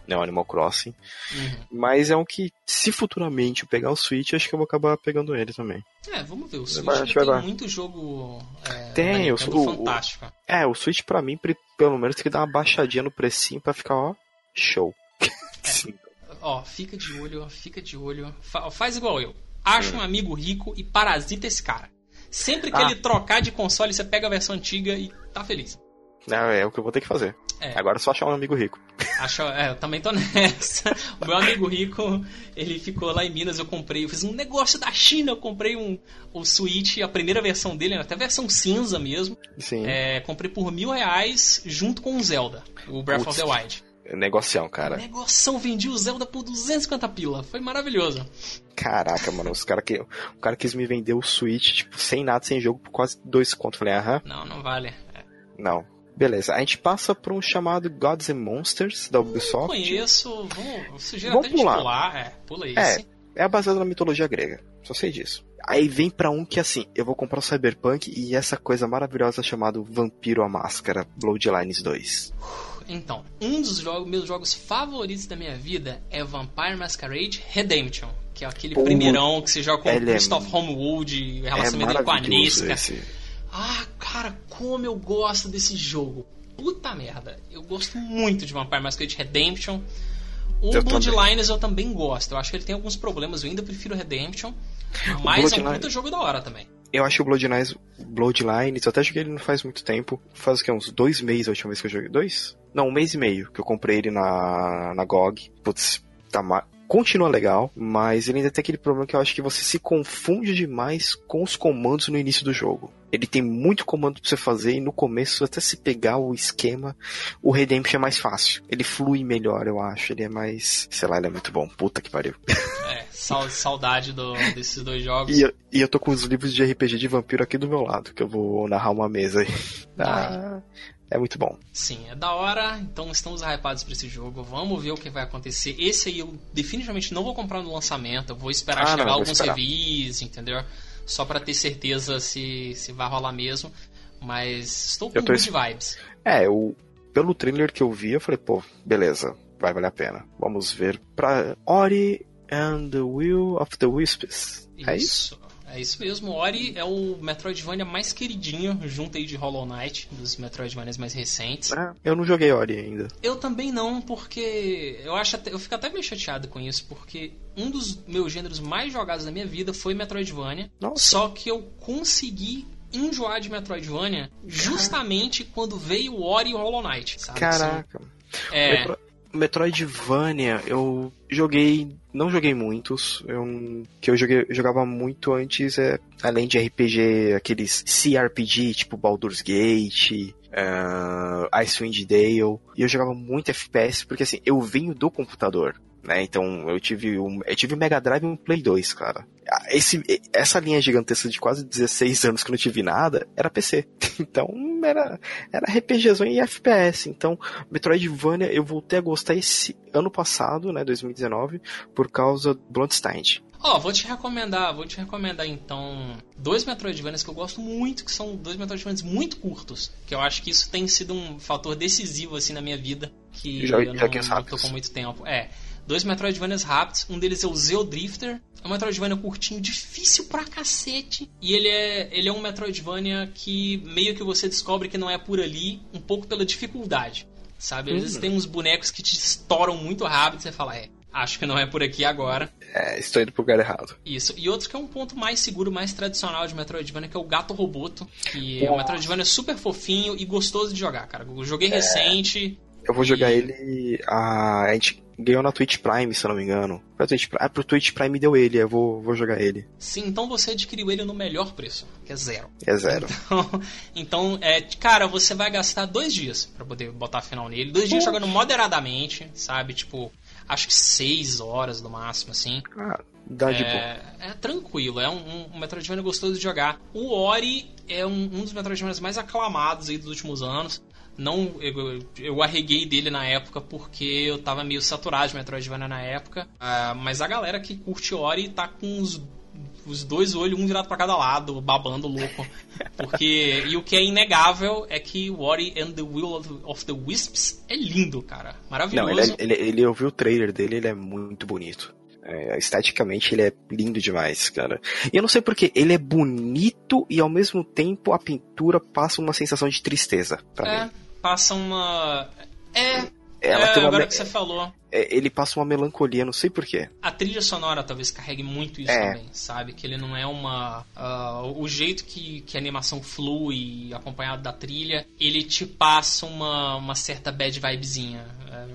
Né, o Animal Crossing. Uhum. Mas é um que, se futuramente eu pegar o Switch, acho que eu vou acabar pegando ele também.
É, vamos ver. O Switch tem muito jogo. É,
tem,
o,
o,
fantástico.
É, o Switch pra mim, pelo menos, tem que dar uma baixadinha no precinho pra ficar, ó, show.
É. Ó, fica de olho, fica de olho. Fa faz igual eu acha um amigo rico e parasita esse cara. Sempre que ah. ele trocar de console, você pega a versão antiga e tá feliz.
É, é o que eu vou ter que fazer. É. Agora é só achar um amigo rico.
Acho, é, eu também tô nessa. O meu amigo rico, ele ficou lá em Minas, eu comprei, eu fiz um negócio da China, eu comprei um o Switch, a primeira versão dele, até a versão cinza mesmo.
Sim.
É, comprei por mil reais junto com o Zelda, o Breath Putz, of the Wild.
Negocião, cara.
Negocião, vendi o Zelda por 250 pila. Foi maravilhoso.
Caraca, mano, os cara que, o cara quis me vender o Switch, tipo, sem nada, sem jogo, por quase dois contos. Falei, aham.
Não, não vale. É.
Não. Beleza, a gente passa para um chamado Gods and Monsters da Ubisoft.
Não conheço, vamos, sugiro Vamos até pular. pular. É, pula esse.
É, é baseado na mitologia grega, só sei disso. Aí vem para um que assim, eu vou comprar o Cyberpunk e essa coisa maravilhosa chamada Vampiro a Máscara, Bloodlines 2.
Então, um dos jogos, meus jogos favoritos da minha vida é Vampire Masquerade Redemption, que é aquele Pô, primeirão que você joga com o Christoph é, Homewood, relacionamento é com a. Esse. Ah, cara, como eu gosto desse jogo. Puta merda. Eu gosto muito de Vampire Masquerade Redemption. O eu Bloodlines também. eu também gosto. Eu acho que ele tem alguns problemas. Eu ainda prefiro Redemption. Mas é um puta jogo da hora também.
Eu acho que o Bloodlines, Bloodlines, eu até joguei ele não faz muito tempo. Faz o que? Uns dois meses a última vez que eu joguei. Dois? Não, um mês e meio que eu comprei ele na, na GOG. Putz, tá ma continua legal, mas ele ainda tem aquele problema que eu acho que você se confunde demais com os comandos no início do jogo. Ele tem muito comando pra você fazer e no começo, até se pegar o esquema, o Redemption é mais fácil. Ele flui melhor, eu acho. Ele é mais. Sei lá, ele é muito bom. Puta que pariu.
É, saudade do, desses dois jogos.
E eu, e eu tô com os livros de RPG de vampiro aqui do meu lado, que eu vou narrar uma mesa aí. Ah, é muito bom.
Sim, é da hora. Então estamos hypados para esse jogo. Vamos ver o que vai acontecer. Esse aí eu definitivamente não vou comprar no lançamento. Eu vou esperar ah, chegar não, alguns esperar. reviews, entendeu? Só para ter certeza se, se vai rolar mesmo. Mas estou com good vibes.
É, eu, pelo trailer que eu vi, eu falei, pô, beleza, vai valer a pena. Vamos ver pra Ori and the Will of the Wisps.
É isso? É isso mesmo, Ori é o Metroidvania mais queridinho, junto aí de Hollow Knight, dos Metroidvanias mais recentes.
É, eu não joguei Ori ainda.
Eu também não, porque eu acho até, eu fico até meio chateado com isso, porque um dos meus gêneros mais jogados da minha vida foi Metroidvania. Nossa. Só que eu consegui enjoar de Metroidvania justamente Caraca. quando veio o Ori e Hollow Knight, sabe?
Caraca. É. Metro... Metroidvania, eu joguei, não joguei muitos. Eu, que eu joguei, jogava muito antes, é, além de RPG, aqueles CRPG, tipo Baldur's Gate, uh, Icewind Dale. E eu jogava muito FPS, porque assim, eu venho do computador. Né? Então eu tive um, eu tive Mega Drive e um Play 2, cara. Esse, essa linha gigantesca de quase 16 anos que eu não tive nada era PC. Então era, era RPGzão e FPS. Então Metroidvania eu voltei a gostar esse ano passado, né, 2019, por causa do Bloodstained.
Ó, oh, vou te recomendar, vou te recomendar então dois Metroidvanias que eu gosto muito, que são dois Metroidvanias muito curtos, que eu acho que isso tem sido um fator decisivo assim na minha vida, que
já,
eu
já
não, não tô com muito tempo. É, dois Metroidvanias rápidos. Um deles é o Zeo Drifter. É um Metroidvania curtinho, difícil pra cacete. E ele é, ele é um Metroidvania que meio que você descobre que não é por ali, um pouco pela dificuldade. Sabe? Às vezes uhum. tem uns bonecos que te estouram muito rápido e você fala, é, acho que não é por aqui agora.
É, estou indo pro lugar errado.
Isso. E outro que é um ponto mais seguro, mais tradicional de Metroidvania, que é o Gato Roboto. Que Nossa. é um Metroidvania super fofinho e gostoso de jogar, cara. Eu joguei é... recente.
Eu vou jogar ele. A, a gente ganhou na Twitch Prime, se eu não me engano. Pra Twitch, ah, pro Twitch Prime deu ele, eu vou, vou jogar ele.
Sim, então você adquiriu ele no melhor preço, que é zero.
É zero.
Então, então é, cara, você vai gastar dois dias para poder botar final nele. Dois dias jogando moderadamente, sabe? Tipo, acho que seis horas no máximo, assim.
Ah, dá de
é, É tranquilo, é um, um Metroidvania gostoso de jogar. O Ori é um, um dos Metroidvanias mais aclamados aí dos últimos anos não eu, eu arreguei dele na época porque eu tava meio saturado de Metroidvania na época. Uh, mas a galera que curte Ori tá com os, os dois olhos, um virado para cada lado, babando louco. Porque. e o que é inegável é que Ori and the Will of, of the Wisps é lindo, cara. Maravilhoso.
Não, ele, é, ele, ele ouviu o trailer dele, ele é muito bonito. É, esteticamente ele é lindo demais, cara. E eu não sei porque ele é bonito e ao mesmo tempo a pintura passa uma sensação de tristeza pra
é.
mim
passa uma. É. Ela é, tem uma agora me... que você falou.
é, ele passa uma melancolia, não sei porquê.
A trilha sonora talvez carregue muito isso
É.
também, sabe? Que ele não é uma. ah, o jeito que, que a animação flui, acompanhado da trilha, ele te passa uma, uma certa bad vibezinha.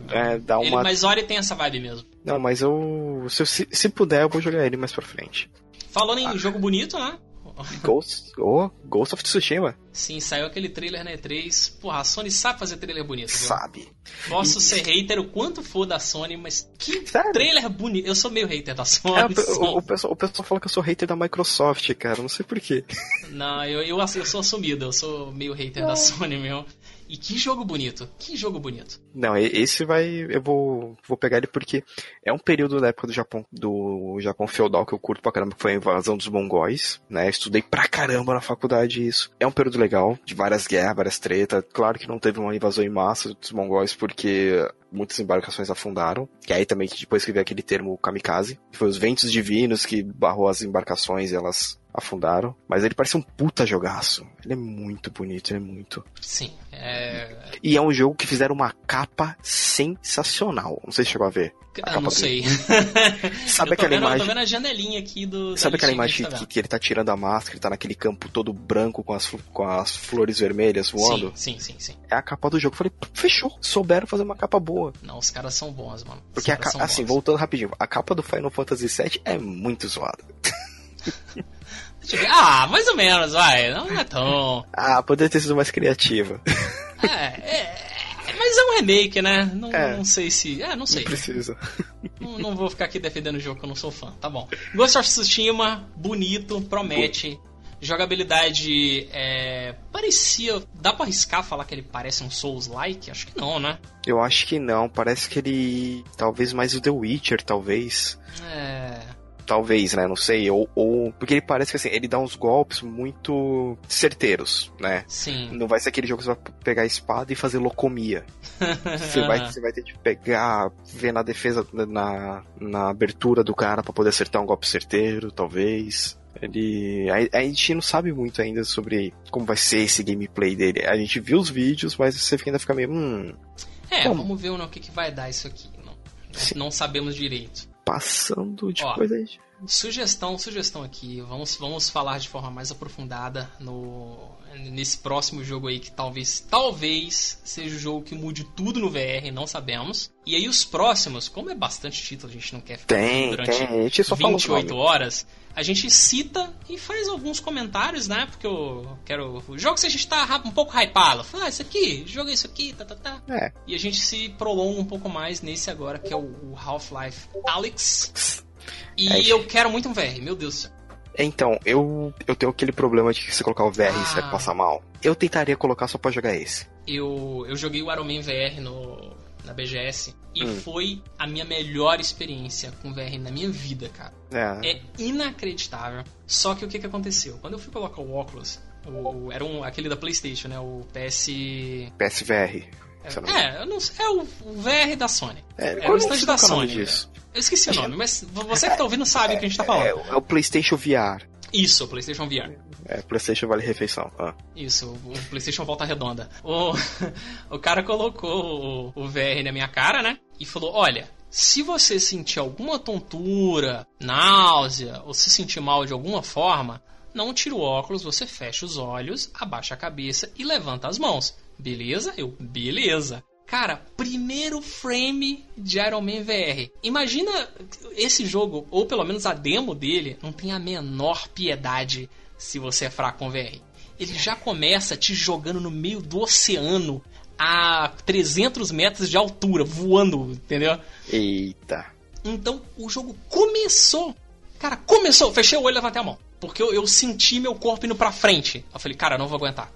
É, dá
Ele,
uma.
mas Ori tem essa vibe mesmo.
Não, mas eu. Se, eu- se, puder, eu vou jogar ele mais pra frente.
Falando
Ah.
em jogo bonito, né?
Ghost. Oh, Ghost of Tsushima.
Sim, saiu aquele trailer na E3. Porra, a Sony sabe fazer trailer bonito, viu?
Sabe.
Posso
E-
ser hater o quanto for da Sony, mas que
Sério?
trailer bonito. Eu sou meio hater da Sony.
É, o, o, o pessoal, o pessoal fala que eu sou hater da Microsoft, cara. Não sei porquê.
Não, eu, eu, eu sou assumido, eu sou meio hater da Sony mesmo. E que jogo bonito, que jogo bonito.
Não, e- esse vai. Eu vou, vou pegar ele porque é um período da época do Japão, do Japão feudal que eu curto pra caramba, que foi a invasão dos mongóis, né? Estudei pra caramba na faculdade isso. É um período legal, de várias guerras, várias tretas. Claro que não teve uma invasão em massa dos mongóis porque muitas embarcações afundaram. Que aí também depois que veio aquele termo kamikaze, que foi os ventos divinos que barrou as embarcações e elas afundaram. Mas ele parece um puta jogaço. Ele é muito bonito, ele é muito.
Sim, é.
E é um jogo que fizeram uma capa sensacional. Não sei se chegou a ver. A
Eu
capa
não sei.
Sabe
eu
aquela
vendo, Eu
imagem?
tô vendo a janelinha aqui do.
Sabe aquela imagem
que
que, ele tá tirando a máscara, ele tá naquele campo todo branco com as, com as flores vermelhas voando?
Sim, sim, sim, sim.
É a capa do jogo. Eu falei, fechou. Souberam fazer uma capa boa.
Não, os caras são bons, mano. Os
Porque, a assim,
bons.
voltando rapidinho, a capa do Final Fantasy VII é muito zoada.
Ver. Ah, mais ou menos, vai. Não é tão.
Ah, poderia ter sido mais criativa.
É, é. Mas é um remake, né? Não,
É.
não sei se. É, não sei.
Não precisa.
Não, não vou ficar aqui defendendo o jogo que eu não sou fã. Tá bom. Ghost of Tsushima, bonito, promete. Jogabilidade é. Parecia. Dá pra arriscar falar que ele parece um Souls-like? Acho que não, né?
Eu acho que não. Parece que ele. Talvez mais o The Witcher, talvez.
É.
Talvez, né? Não sei. Ou, ou. Porque ele parece que assim, ele dá uns golpes muito certeiros, né?
Sim.
Não vai ser aquele jogo que você vai pegar a espada e fazer locomia. Você vai, você vai ter que pegar, ver na defesa, na, na abertura do cara pra poder acertar um golpe certeiro, talvez. Ele. A, a gente não sabe muito ainda sobre como vai ser esse gameplay dele. A gente viu os vídeos, mas você ainda fica meio. Hum.
É,
Bom.
vamos ver né, o que, que vai dar isso aqui. Não, não sabemos direito.
Passando de
Ó.
coisa aí.
Sugestão, sugestão aqui. Vamos, vamos falar de forma mais aprofundada no nesse próximo jogo aí que talvez, talvez seja o jogo que mude tudo no VR, não sabemos. E aí os próximos, como é bastante título, a gente não quer ficar
Tem,
durante
tem. A gente só fala os
28
nomes.
horas, a gente cita e faz alguns comentários, né? Porque eu quero. O jogo que a gente tá um pouco hypado. Fala, ah, isso aqui, joga isso aqui, tá, tá, tá.
É.
E a gente se prolonga um pouco mais nesse agora, que é o, Half-Life Alyx. E
É.
eu quero muito um VR, meu Deus do céu.
Então, eu, eu tenho aquele problema de que se colocar o VR você vai
Ah.
passar mal. Eu tentaria colocar só pra jogar esse.
Eu, eu joguei o Iron Man VR no, na BGS e
Hum.
foi a minha melhor experiência com VR na minha vida, cara.
É.
É inacreditável. Só que o que, que aconteceu? Quando eu fui colocar o óculos, o, era um, aquele da PlayStation, né? O PS.
PSVR. eu não.
É, eu não sei, é o, o VR da Sony.
É,
é
qual
o
é
stand da
é
Sony.
disso?
Eu esqueci o nome, mas você que tá ouvindo sabe o que a gente tá falando.
É, o- é o PlayStation VR.
Isso, o PlayStation VR.
É, PlayStation Vale Refeição. Ah.
Isso, o PlayStation Volta Redonda. O, o cara colocou o, o VR na minha cara, né? E falou: Olha, se você sentir alguma tontura, náusea, ou se sentir mal de alguma forma, não tira o óculos, você fecha os olhos, abaixa a cabeça e levanta as mãos. Beleza? Eu, beleza. Cara, primeiro frame de Iron Man VR. Imagina esse jogo, ou pelo menos a demo dele, não tem a menor piedade se você é fraco com VR. Ele já começa te jogando no meio do oceano a 300 metros de altura, voando, entendeu?
Eita.
Então o jogo começou. Cara, começou. Fechei o olho e levantei a mão. Porque eu, eu senti meu corpo indo pra frente. Eu falei, cara, não vou aguentar.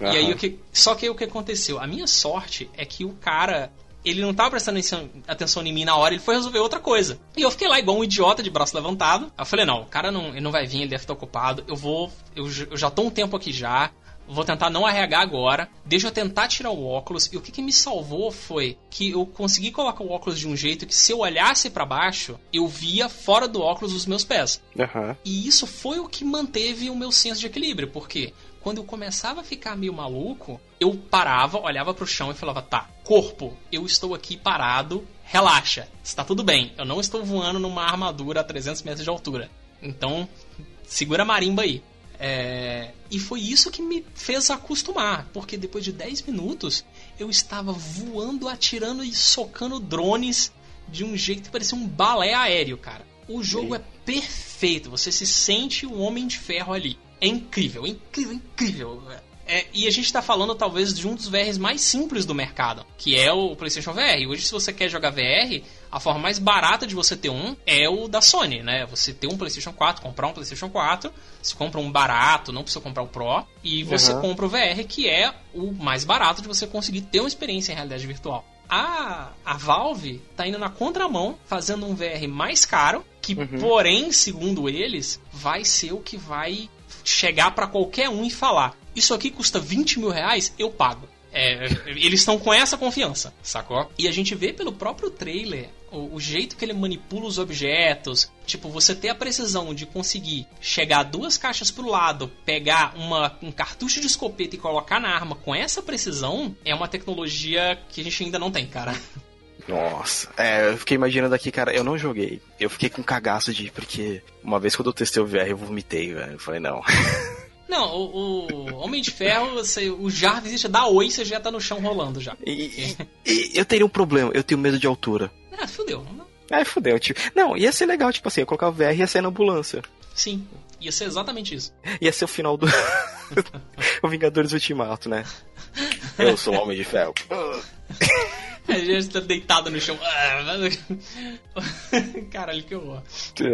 E aí o que. Só que aí o que aconteceu? A minha sorte é que o cara. Ele não tava prestando atenção- em mim na hora, ele foi resolver outra coisa. E eu fiquei lá igual um idiota de braço levantado. Aí eu falei, não, o cara não, ele não vai vir, ele deve estar ocupado. Eu vou. Eu, eu já tô um tempo aqui já. Vou tentar não arregar agora. Deixa eu tentar tirar o óculos. E o que, que me salvou foi que eu consegui colocar o óculos de um jeito que se eu olhasse pra baixo, eu via fora do óculos os meus pés.
Aham.
E isso foi o que manteve o meu senso de equilíbrio, porque quando eu começava a ficar meio maluco, eu parava, olhava pro chão e falava: tá, corpo, eu estou aqui parado, relaxa, está tudo bem. Eu não estou voando numa armadura a 300 metros de altura. Então, segura a marimba aí. É... E foi isso que me fez acostumar, porque depois de 10 minutos eu estava voando, atirando e socando drones de um jeito que parecia um balé aéreo, cara. O jogo é perfeito, você se sente o Homem de Ferro ali. É incrível, incrível, incrível. É, e a gente está falando talvez de um dos VRs mais simples do mercado, que é o PlayStation VR. Hoje, se você quer jogar VR, a forma mais barata de você ter um é o da Sony, né? Você ter um PlayStation 4, comprar um PlayStation 4, você compra um barato, não precisa comprar o Pro, e você uhum. compra o VR, que é o mais barato de você conseguir ter uma experiência em realidade virtual. A, a Valve tá indo na contramão, fazendo um VR mais caro, que, uhum. porém, segundo eles, vai ser o que vai chegar para qualquer um e falar: Isso aqui custa 20 mil reais, eu pago. É, eles estão com essa confiança, sacou? E a gente vê pelo próprio trailer o, o, jeito que ele manipula os objetos. Tipo, você ter a precisão de conseguir chegar duas caixas pro lado, pegar uma, um cartucho de escopeta e colocar na arma com essa precisão, é uma tecnologia que a gente ainda não tem, cara.
Nossa, é, eu fiquei imaginando aqui, cara, eu não joguei. Eu fiquei com cagaço de porque uma vez quando eu testei o VR eu vomitei, velho. Eu falei, não.
Não, o, o, Homem de Ferro, você, o Jarvis dá oi, você já tá no chão rolando já.
E, e, eu teria um problema, eu tenho medo de altura.
Ah, fudeu.
É, fudeu, tipo. Não, ia ser legal, tipo assim, eu colocar o VR e ia sair na ambulância.
Sim, ia ser exatamente isso.
Ia ser o final do. o Vingadores Ultimato, né? Eu sou o Homem de Ferro.
A gente tá deitado no chão. Caralho, que horror.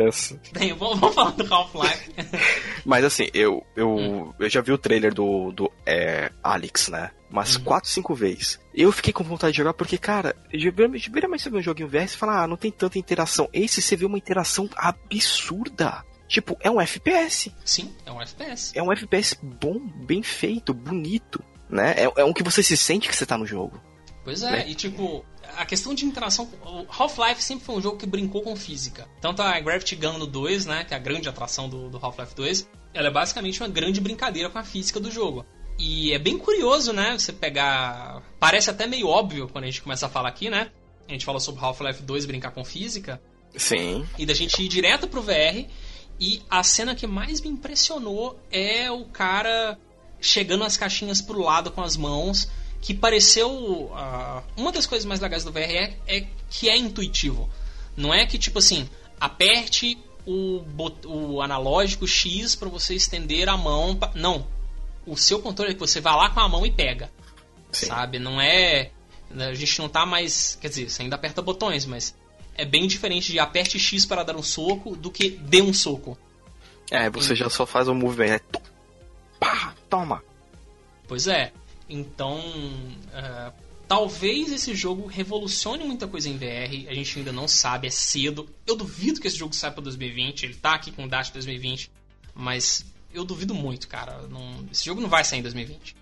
Essa.
Bem, vamos, vamos falar do Half-Life.
Mas assim, eu, eu, hum. eu já vi o trailer do, do é, Alex, né? Umas 4, uhum. 5 vezes. Eu fiquei com vontade de jogar porque, cara, mais você vê um jogo em VR e fala, ah, não tem tanta interação. Esse você vê uma interação absurda. Tipo, é um FPS.
Sim, é um FPS.
É um FPS bom, bem feito, bonito, né? É, é um que você se sente que você tá no jogo.
Pois é, né? e tipo, a questão de interação. Half-Life sempre foi um jogo que brincou com física. Tanto a Gravity Gun no 2, né? Que é a grande atração do, do Half-Life 2, ela é basicamente uma grande brincadeira com a física do jogo. E é bem curioso, né? Você pegar. Parece até meio óbvio quando a gente começa a falar aqui, né? A gente fala sobre Half-Life 2 brincar com física.
Sim.
E da gente ir direto pro VR. E a cena que mais me impressionou é o cara chegando as caixinhas pro lado com as mãos que pareceu. Uh, uma das coisas mais legais do VR é, é, que é intuitivo. Não é que, tipo assim, aperte o, o analógico X para você estender a mão. Pra... Não. O seu controle é que você vai lá com a mão e pega. Sim. Sabe? Não é. A gente não tá mais. Quer dizer, você ainda aperta botões, mas é bem diferente de aperte X para dar um soco do que dê um soco.
É, você e... já só faz o um movimento, né? Pá, toma.
Pois é. Então, uh, talvez esse jogo revolucione muita coisa em VR. A gente ainda não sabe, é cedo. Eu duvido que esse jogo saia para 2020. Ele tá aqui com Dash 2020, mas eu duvido muito, cara. Não, esse jogo não vai sair em 2020.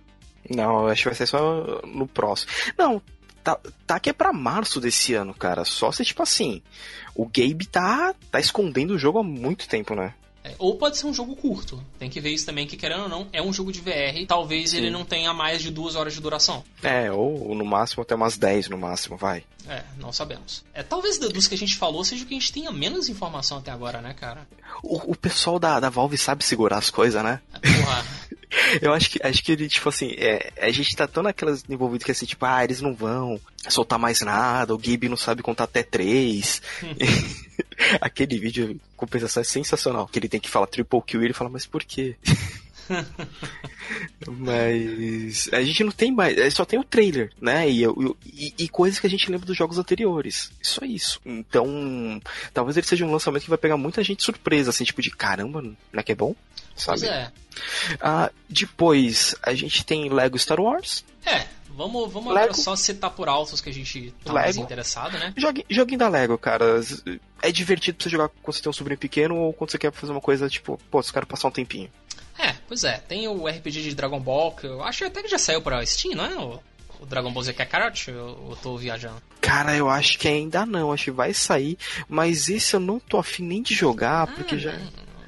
Não, acho que vai ser só no próximo. Não, tá, tá que é pra março desse ano, cara. Só se, tipo assim, o Gabe tá, tá escondendo o jogo há muito tempo, né?
É, ou pode ser um jogo curto. Tem que ver isso também, que querendo ou não, é um jogo de VR. Talvez Sim. ele não tenha mais de duas horas de duração.
É, ou no máximo até umas 10 no máximo, vai.
É, não sabemos. É, talvez dos que a gente falou seja o que a gente tenha menos informação até agora, né, cara?
O, o pessoal da, da Valve sabe segurar as coisas, né? Porra. Eu acho que, acho que ele, tipo assim, é, a gente tá tão naquelas envolvidas que assim, tipo, ah, eles não vão soltar mais nada, o Gabe não sabe contar até três. Aquele vídeo compensação é sensacional. Que ele tem que falar triple kill e ele fala, mas por quê? Mas a gente não tem mais, é, só tem o trailer, né? E, e, e, coisas que a gente lembra dos jogos anteriores. Só isso. Então, talvez ele seja um lançamento que vai pegar muita gente surpresa, assim, tipo de caramba, não é que é bom? Sabe?
Pois é.
Ah, depois, a gente tem Lego Star Wars.
É, Vamos, vamos agora só citar por altos que a gente tá Lego. mais interessado, né?
Jogue, joguinho da Lego, cara. É divertido pra você jogar quando você tem um sobrinho pequeno ou quando você quer fazer uma coisa tipo, pô, os caras passar um tempinho.
É, pois é. Tem o RPG de Dragon Ball, que eu acho até que já saiu pra Steam, não é? O, o Dragon Ball Z Kakarot? Eu, eu tô viajando.
Cara, eu acho que ainda não. Acho que vai sair. Mas esse eu não tô afim nem de jogar, porque ah, já.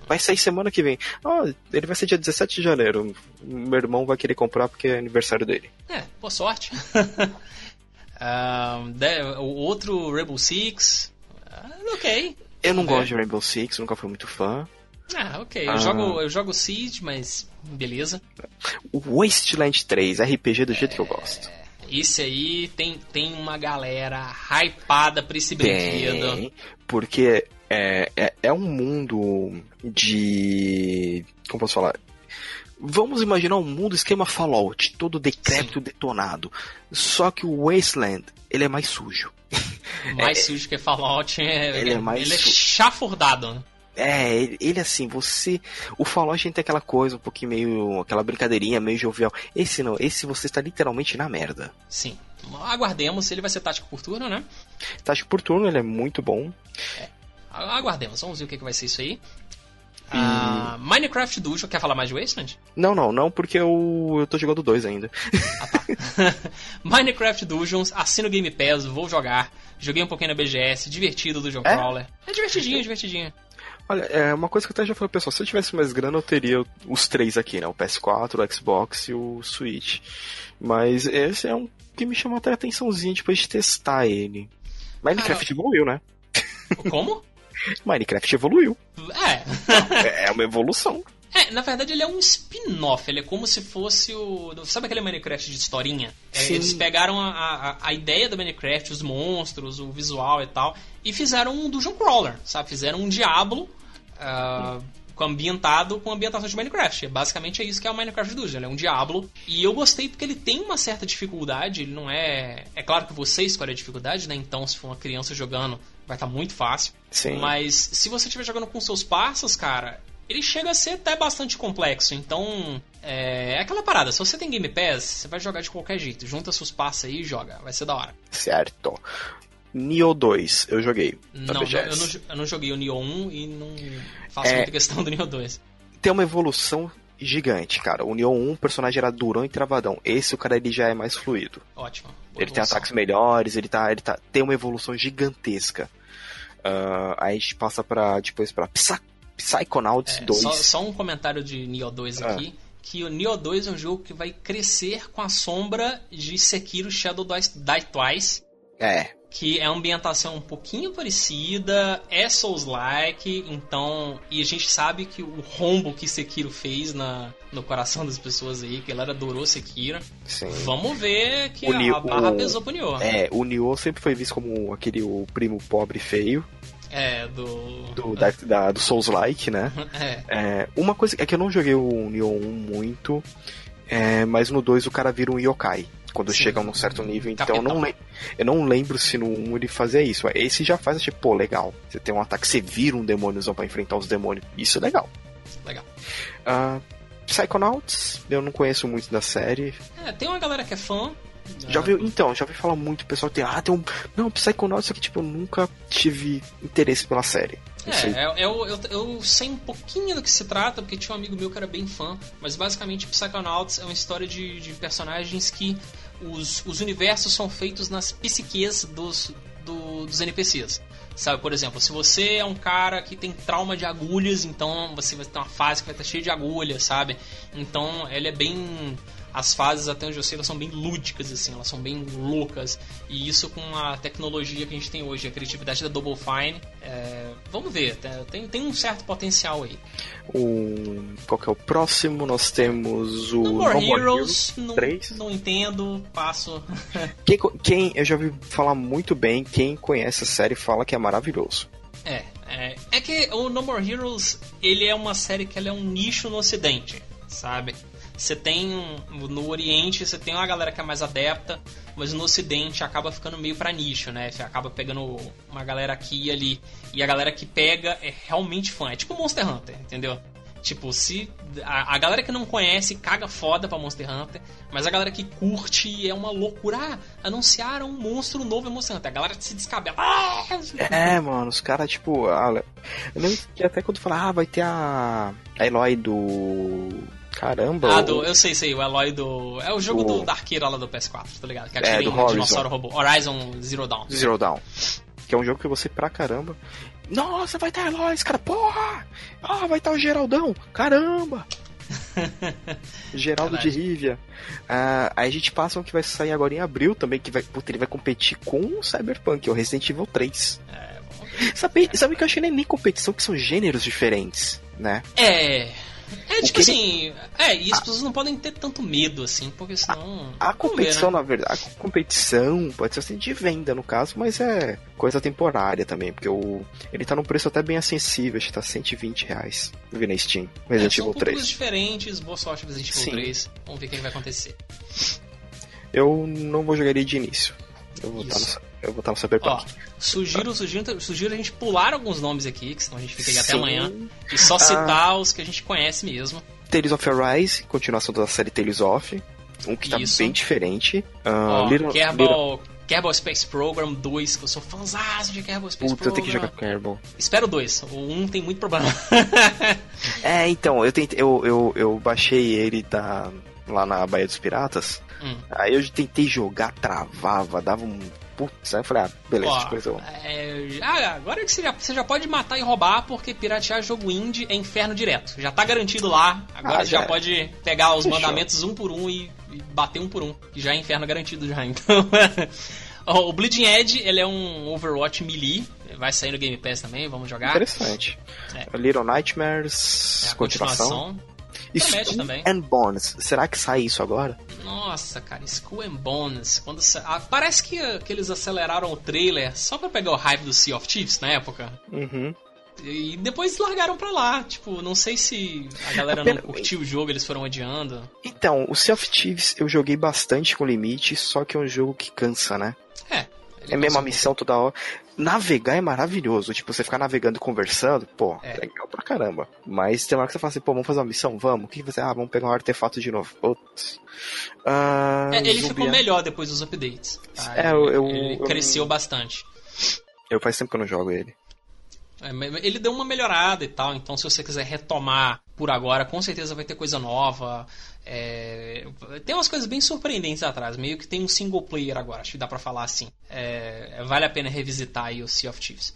Vai sair semana que vem. Ah, ele vai ser dia 17 de janeiro. Meu irmão vai querer comprar porque é aniversário dele.
É, boa sorte. um, o outro Rebel Six. Uh, ok.
Eu não é. gosto de Rainbow Six, nunca fui muito fã.
Ah, ok. Eu, ah. jogo, eu jogo Siege, mas beleza.
O Wasteland 3, RPG do jeito que eu gosto.
Esse aí tem, tem uma galera hypada pra esse brinquedo. Tem,
porque é, é, é um mundo de. Como posso falar? Vamos imaginar um mundo esquema Fallout, todo decrépito, detonado. Só que o Wasteland, ele é mais sujo.
Mais é, sujo que Fallout, é, ele é mais ele é chafurdado. Né?
É, ele, ele, assim, você. O Fallout tem aquela coisa, um pouquinho meio. aquela brincadeirinha meio jovial. Esse não, esse você está literalmente na merda.
Sim. Aguardemos, ele vai ser tático por turno, né?
Tático por turno, ele é muito bom.
É. Aguardemos, vamos ver o que, que vai ser isso aí. Uh, Minecraft Dungeon, quer falar mais de Wasteland?
Não, não, não, porque eu, eu tô jogando dois ainda. Ah,
tá. Minecraft Dungeons, assino Game Pass, vou jogar. Joguei um pouquinho na BGS, divertido do John é? Crawler. É divertidinho, divertidinho.
Olha, é uma coisa que eu até já falei, pessoal, se eu tivesse mais grana, eu teria os três aqui, né? O PS4, o Xbox e o Switch. Mas esse é um que me chamou até a atençãozinha depois de testar ele. Minecraft Cara, evoluiu, né?
Como?
Minecraft evoluiu.
É.
é uma evolução.
É, na verdade ele é um spin-off, ele é como se fosse o. Sabe aquele Minecraft de historinha? É, eles pegaram a, a, a, ideia do Minecraft, os monstros, o visual e tal, e fizeram um Dungeon Crawler, sabe? Fizeram um Diablo. Uh, ambientado com ambientação de Minecraft. Basicamente é isso que é o Minecraft Dungeon. Ele é um Diablo. E eu gostei porque ele tem uma certa dificuldade. Ele não é. É claro que você escolhe a dificuldade, né? Então, se for uma criança jogando, vai estar tá muito fácil.
Sim.
Mas se você estiver jogando com seus parceiros, cara, ele chega a ser até bastante complexo. Então, é, é, aquela parada. Se você tem Game Pass, você vai jogar de qualquer jeito. Junta seus passos aí e joga. Vai ser da hora.
Certo. Nioh 2, eu joguei.
Não, eu não, eu não joguei o Nioh 1 e não faço é, muita questão do Nioh 2.
Tem uma evolução gigante, cara. O Nioh 1, o personagem era durão e travadão. Esse, o cara, ele já é mais fluido.
Ótimo.
Ele tem ataques melhores, ele tá, ele tá, tem uma evolução gigantesca. Uh, aí a gente passa pra, depois pra Psy Psychonauts é, 2.
Só, só, um comentário de Nioh 2 ah. aqui. Que o Nioh 2 é um jogo que vai crescer com a sombra de Sekiro Shadow Die Twice.
É.
Que é a ambientação um pouquinho parecida, é Souls-like, então. E a gente sabe que o rombo que Sekiro fez na, no coração das pessoas aí, que a galera adorou Sekiro.
Sim.
Vamos ver que o a, barra pesou pro Nioh.
É, o Nioh sempre foi visto como aquele o primo pobre feio.
É, do.
Do, da, da do Souls-like, né?
É.
é. Uma coisa é que eu não joguei o Nioh 1 muito, é, mas no 2 o cara vira um yokai. Quando Sim. chega a um certo nível, então eu não, eu não lembro se no 1 ele fazia isso. Esse já faz, tipo, pô, legal. Você tem um ataque, você vira um demôniozão pra enfrentar os demônios. Isso é legal.
Legal.
Uh, Psychonauts, eu não conheço muito da série.
É, tem uma galera que é fã,
já vi, então, já vi falar muito, o pessoal tem, ah, tem um. Não, Psychonauts, só que tipo, eu nunca tive interesse pela série.
É, eu, eu, eu, eu, sei um pouquinho do que se trata, porque tinha um amigo meu que era bem fã, mas basicamente Psychonauts é uma história de, de personagens que os, os universos são feitos nas psiques dos, do, dos NPCs. Sabe, por exemplo, se você é um cara que tem trauma de agulhas, então você vai ter uma fase que vai estar cheia de agulhas, sabe? Então ele é bem as fases, até onde eu sei, elas são bem lúdicas, assim, elas são bem loucas. E isso com a tecnologia que a gente tem hoje, a criatividade da Double Fine, é... vamos ver, tem, tem um certo potencial aí.
O... Qual que é o próximo? Nós temos o
No More, no More Heroes, Heroes 3. Não, não entendo, passo.
quem, quem, eu já ouvi falar muito bem, quem conhece a série fala que é maravilhoso.
É, é, é que o No More Heroes, ele é uma série que é um nicho no ocidente, sabe? Você tem no Oriente, você tem uma galera que é mais adepta, mas no Ocidente acaba ficando meio pra nicho, né? Você acaba pegando uma galera aqui e ali. E a galera que pega é realmente fã. É tipo Monster Hunter, entendeu? Tipo, se. A, a, galera que não conhece caga foda pra Monster Hunter, mas a galera que curte é uma loucura. Ah, anunciaram um monstro novo em Monster Hunter. A galera se descabela. Ah!
É, mano, os caras, tipo. eu lembro que até quando falaram, ah, vai ter a. A Eloy do Caramba!
Ah, do, eu sei, sei, o Eloy do. É o jogo do, do Darkeira lá do PS4, tá ligado? Que
é, do um
dinossauro robô. Horizon Zero Dawn.
Zero Dawn. que é um jogo que gostei pra caramba. Nossa, vai estar Eloy, cara, porra! Ah, vai estar o Geraldão, caramba! Geraldo de Rivia. Ah, aí a gente passa um que vai sair agora em abril também, que vai, puta, ele vai competir com o Cyberpunk, o Resident Evil 3.
É,
sabe, sabe que eu achei nem, nem competição, que são gêneros diferentes, né?
É. É, tipo assim. É, e as pessoas não podem ter tanto medo, assim, porque senão.
A, a competição, ver, né? na verdade, a competição pode ser assim de venda, no caso, mas é coisa temporária também, porque o, ele tá num preço até bem acessível, acho que tá 120 reais. Vi na Steam. Resident é, Evil 3.
São diferentes, boa sorte Resident Evil Sim. 3. Vamos ver o que vai acontecer.
Eu não vou jogar ele de início. Eu vou estar no, eu vou estar no Cyberpunk. Ó,
sugiro, sugiro, sugiro a gente pular alguns nomes aqui, que senão a gente fica aí até amanhã. E só citar ah, os que a gente conhece mesmo.
Tales of Arise, continuação da série Tales of. Um que tá Isso. bem diferente.
Uh, Ó, Little, Kerbal, Little... Kerbal Space Program 2, que eu sou fãzão de Kerbal Space
Puta,
Program.
eu tenho que jogar Kerbal.
Espero dois. O 1 um tem muito problema.
é, então, eu, tentei, eu, eu, eu baixei ele da, lá na Baía dos Piratas. Hum. Aí eu tentei jogar, travava, dava um putz, aí eu falei, ah, beleza, Ó, coisa
é, ah, agora que você já, você já pode matar e roubar, porque piratear jogo indie é inferno direto. Já tá garantido lá, agora ah, já, já pode pegar os Fechou. mandamentos um por um e, e, bater um por um, que já é inferno garantido já, então... o Bleeding Edge, ele é um Overwatch melee, vai sair no Game Pass também, vamos jogar.
Interessante. É. Little Nightmares, é continuação. continuação.
Skull também.
and Bones. Será que sai isso agora?
Nossa, cara, Skull and Bones. Quando ah, parece que, que eles aceleraram o trailer só pra pegar o hype do Sea of Thieves na época.
Uhum.
E depois largaram pra lá. Tipo, não sei se a galera não curtiu o jogo, eles foram adiando.
Então, o Sea of Thieves eu joguei bastante com limite, só que é um jogo que cansa, né?
É.
É a mesma missão toda hora navegar é maravilhoso. Tipo, você ficar navegando e conversando, pô, é. legal pra caramba. Mas tem uma hora que você fala assim, pô, vamos fazer uma missão? Vamos. O que você. Ah, vamos pegar um artefato de novo. Putz.
Ah, é, ele ficou melhor depois dos updates. Tá? É, eu, eu, ele eu, cresceu eu, bastante.
Eu faz tempo que eu não jogo ele.
É, ele deu uma melhorada e tal, então se você quiser retomar por agora, com certeza vai ter coisa nova. É, tem umas coisas bem surpreendentes atrás, meio que tem um single player agora, acho que dá pra falar assim. É, vale a pena revisitar aí o Sea of Thieves.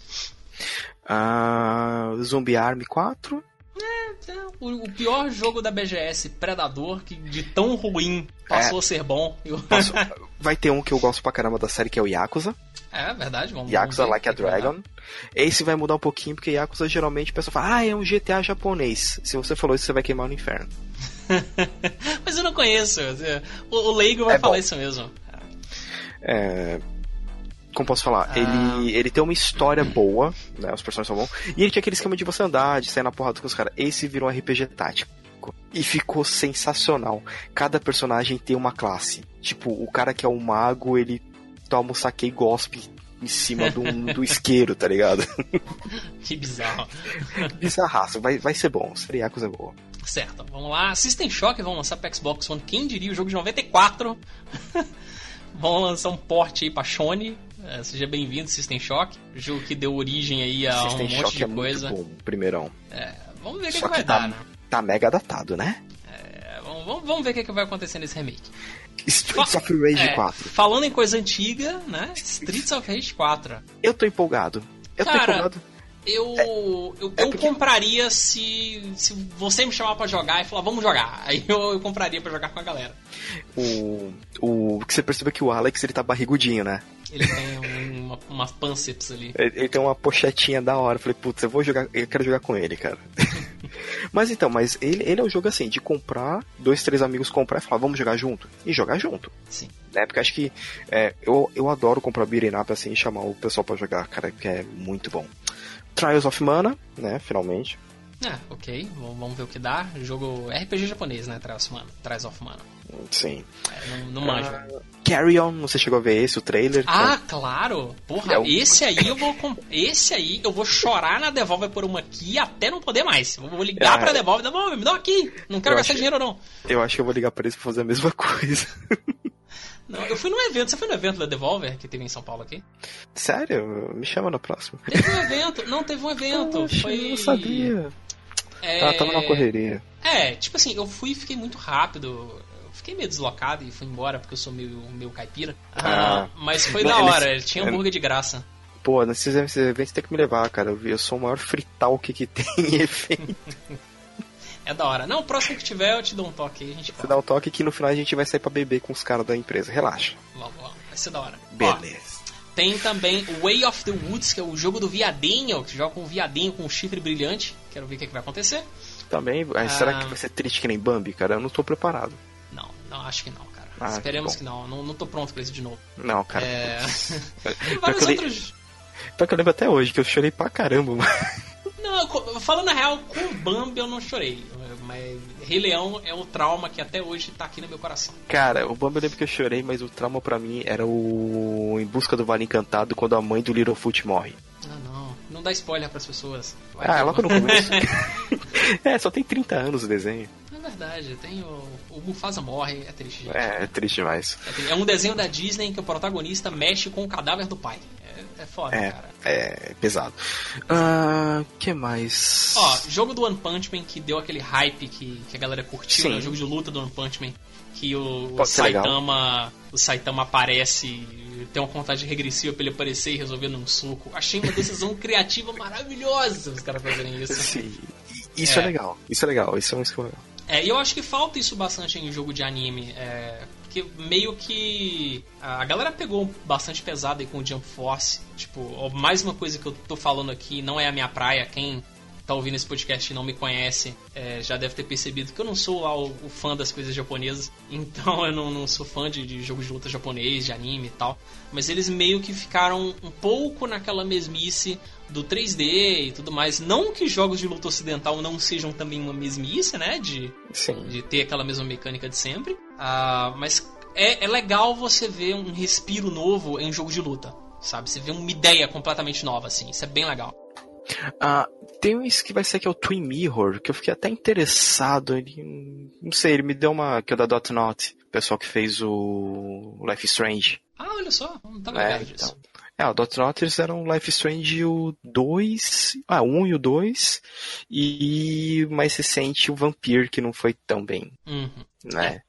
Uh, Zombie Army 4?
É, é, o, o, pior jogo da BGS, Predador, que de tão ruim passou é, a ser bom.
Posso, vai ter um que eu gosto pra caramba da série que é o Yakuza.
É, verdade, vamos
Yakuza Like a Dragon. Esse vai mudar um pouquinho, porque Yakuza geralmente o pessoal fala, ah, é um GTA japonês. Se você falou isso, você vai queimar no inferno.
Mas eu não conheço. O, o Leigo vai é falar bom. isso mesmo.
É. Como posso falar? Ah. Ele, ele tem uma história boa, né? Os personagens são bons. E ele tinha aquele esquema de você andar, de sair na porrada com os caras. Esse virou um RPG tático. E ficou sensacional. Cada personagem tem uma classe. Tipo, o cara que é um mago, ele toma o saque e gospe em cima do, do isqueiro, tá ligado?
Que bizarro.
Bizarraço, vai, vai ser bom. Seriacos é boa.
Certo, vamos lá. System Shock vão lançar para Xbox One. Quem diria o jogo de 94? vão lançar um port aí pra Sony. É, seja bem-vindo, System Shock. Jogo que deu origem aí a System um monte Shock de é coisa.
Muito bom, primeirão.
É, vamos ver o que, que, vai tá, dar, né?
Tá mega datado, né?
É, vamos, vamos ver o que, que vai acontecer nesse remake.
Streets of Rage é, 4.
Falando em coisa antiga, né? Streets of Rage 4.
Eu tô empolgado. Eu Cara, tô empolgado.
Eu, é, eu, é eu porque... compraria se, se você me chamar para jogar e falar, vamos jogar. Aí eu, eu compraria para jogar com a galera.
O, o que você percebeu que o Alex ele tá barrigudinho, né?
Ele tem um, uma, uma panceps ali.
Ele, ele, tem uma pochetinha da hora. Eu falei, putz, eu vou jogar, eu quero jogar com ele, cara. mas então, mas ele, ele é um jogo assim, de comprar, dois, três amigos comprar e falar, vamos jogar junto. E jogar junto.
Sim.
Né? Porque acho que é, eu, eu adoro comprar beat'em up assim e chamar o pessoal para jogar, cara, que é muito bom. Trials of Mana, né, finalmente.
Ah, ok. Vamos ver o que dá. Jogo RPG japonês, né? Trials of Mana. Trials of Mana.
Sim.
É, não, não manjo.
Uh, Carry On, você chegou a ver esse, o trailer?
Ah, claro! Porra, é o... esse aí eu vou. Esse aí eu vou chorar na Devolver por uma aqui até não poder mais. Eu vou ligar ah, pra Devolver, Devolver, me dá aqui! Não quero gastar dinheiro, não.
Eu acho que eu vou ligar pra eles pra fazer a mesma coisa.
Não, eu fui num evento. Você foi no evento da Devolver que teve em São Paulo aqui?
Sério? Me chama no próximo.
Teve um evento. Não, teve um evento. Poxa, foi...
Eu não sabia. É... Ah, tava na correria.
É, tipo assim, eu fui e fiquei muito rápido. Eu fiquei meio deslocado e fui embora porque eu sou meio, meio caipira. Ah, mas foi não, da hora, eles... tinha hambúrguer de graça.
Pô, nesses eventos tem que me levar, cara. Eu sou o maior fritalk que tem em evento.
É da hora. Não, o próximo que tiver eu te dou um toque aí. A gente
Você dá um toque que no final a gente vai sair pra beber com os caras da empresa. Relaxa.
Logo, logo. Vai ser da hora.
Beleza.
Ó, tem também o Way of the Woods, que é o jogo do viadinho, que joga com um viadinho com um chifre brilhante. Quero ver o que, é que vai acontecer.
Também, ah. será que vai ser triste que nem Bambi, cara? Eu não tô preparado.
Não, não, acho que não, cara. Ah, Esperemos que, que não. não. Não tô pronto pra isso de novo.
Não, cara.
É... Vários outros...
Pior que eu lembro até hoje, que eu chorei pra caramba, mano.
Não, falando a real, com o Bambi eu não chorei. Mas Rei Leão é o trauma que até hoje tá aqui no meu coração.
Cara, o Bambi eu lembro que eu chorei, mas o trauma para mim era o Em Busca do Vale Encantado quando a mãe do Littlefoot morre.
Ah, não. Não dá spoiler pras pessoas.
Vai ah, é logo no começo. é, só tem 30 anos o desenho.
É verdade, tem o, o Mufasa morre, é triste. Gente.
É, é triste demais.
É, é um desenho da Disney em que o protagonista mexe com o cadáver do pai. É foda,
é,
cara.
É pesado. Uh, que mais?
Ó, jogo do One Punch Man que deu aquele hype que, que a galera curtiu, né? O jogo de luta do One Punch Man. Que o, o Saitama. O Saitama aparece. Tem uma contagem regressiva pra ele aparecer e resolver num suco. Achei uma decisão criativa maravilhosa os caras fazerem isso.
Sim. Isso é. é. legal. Isso é legal. Isso é um escolha legal.
É, e eu acho que falta isso bastante em jogo de anime. É, porque meio que a galera pegou bastante pesado aí com o Jump Force. Tipo, mais uma coisa que eu tô falando aqui, não é a minha praia. Quem tá ouvindo esse podcast e não me conhece é, já deve ter percebido que eu não sou lá o, o fã das coisas japonesas. Então eu não, não sou fã de, de jogos de luta japonês, de anime e tal. Mas eles meio que ficaram um pouco naquela mesmice do 3D e tudo mais. Não que jogos de luta ocidental não sejam também uma mesmice, né? De,
Sim.
de ter aquela mesma mecânica de sempre. Uh, mas é, é legal você ver um respiro novo em jogo de luta, sabe? Você vê uma ideia completamente nova, assim. Isso é bem legal.
Ah, tem um que vai ser que é o Twin Mirror, que eu fiquei até interessado. Ele, não sei, ele me deu uma. que é da Dot Not, o pessoal que fez o Life Strange.
Ah, olha só, não tava é, disso. Então.
É, o Dot eles eram o Life Strange o 2, ah, o 1 e o 2, e mais recente o Vampire, que não foi tão bem.
Uhum.
Né?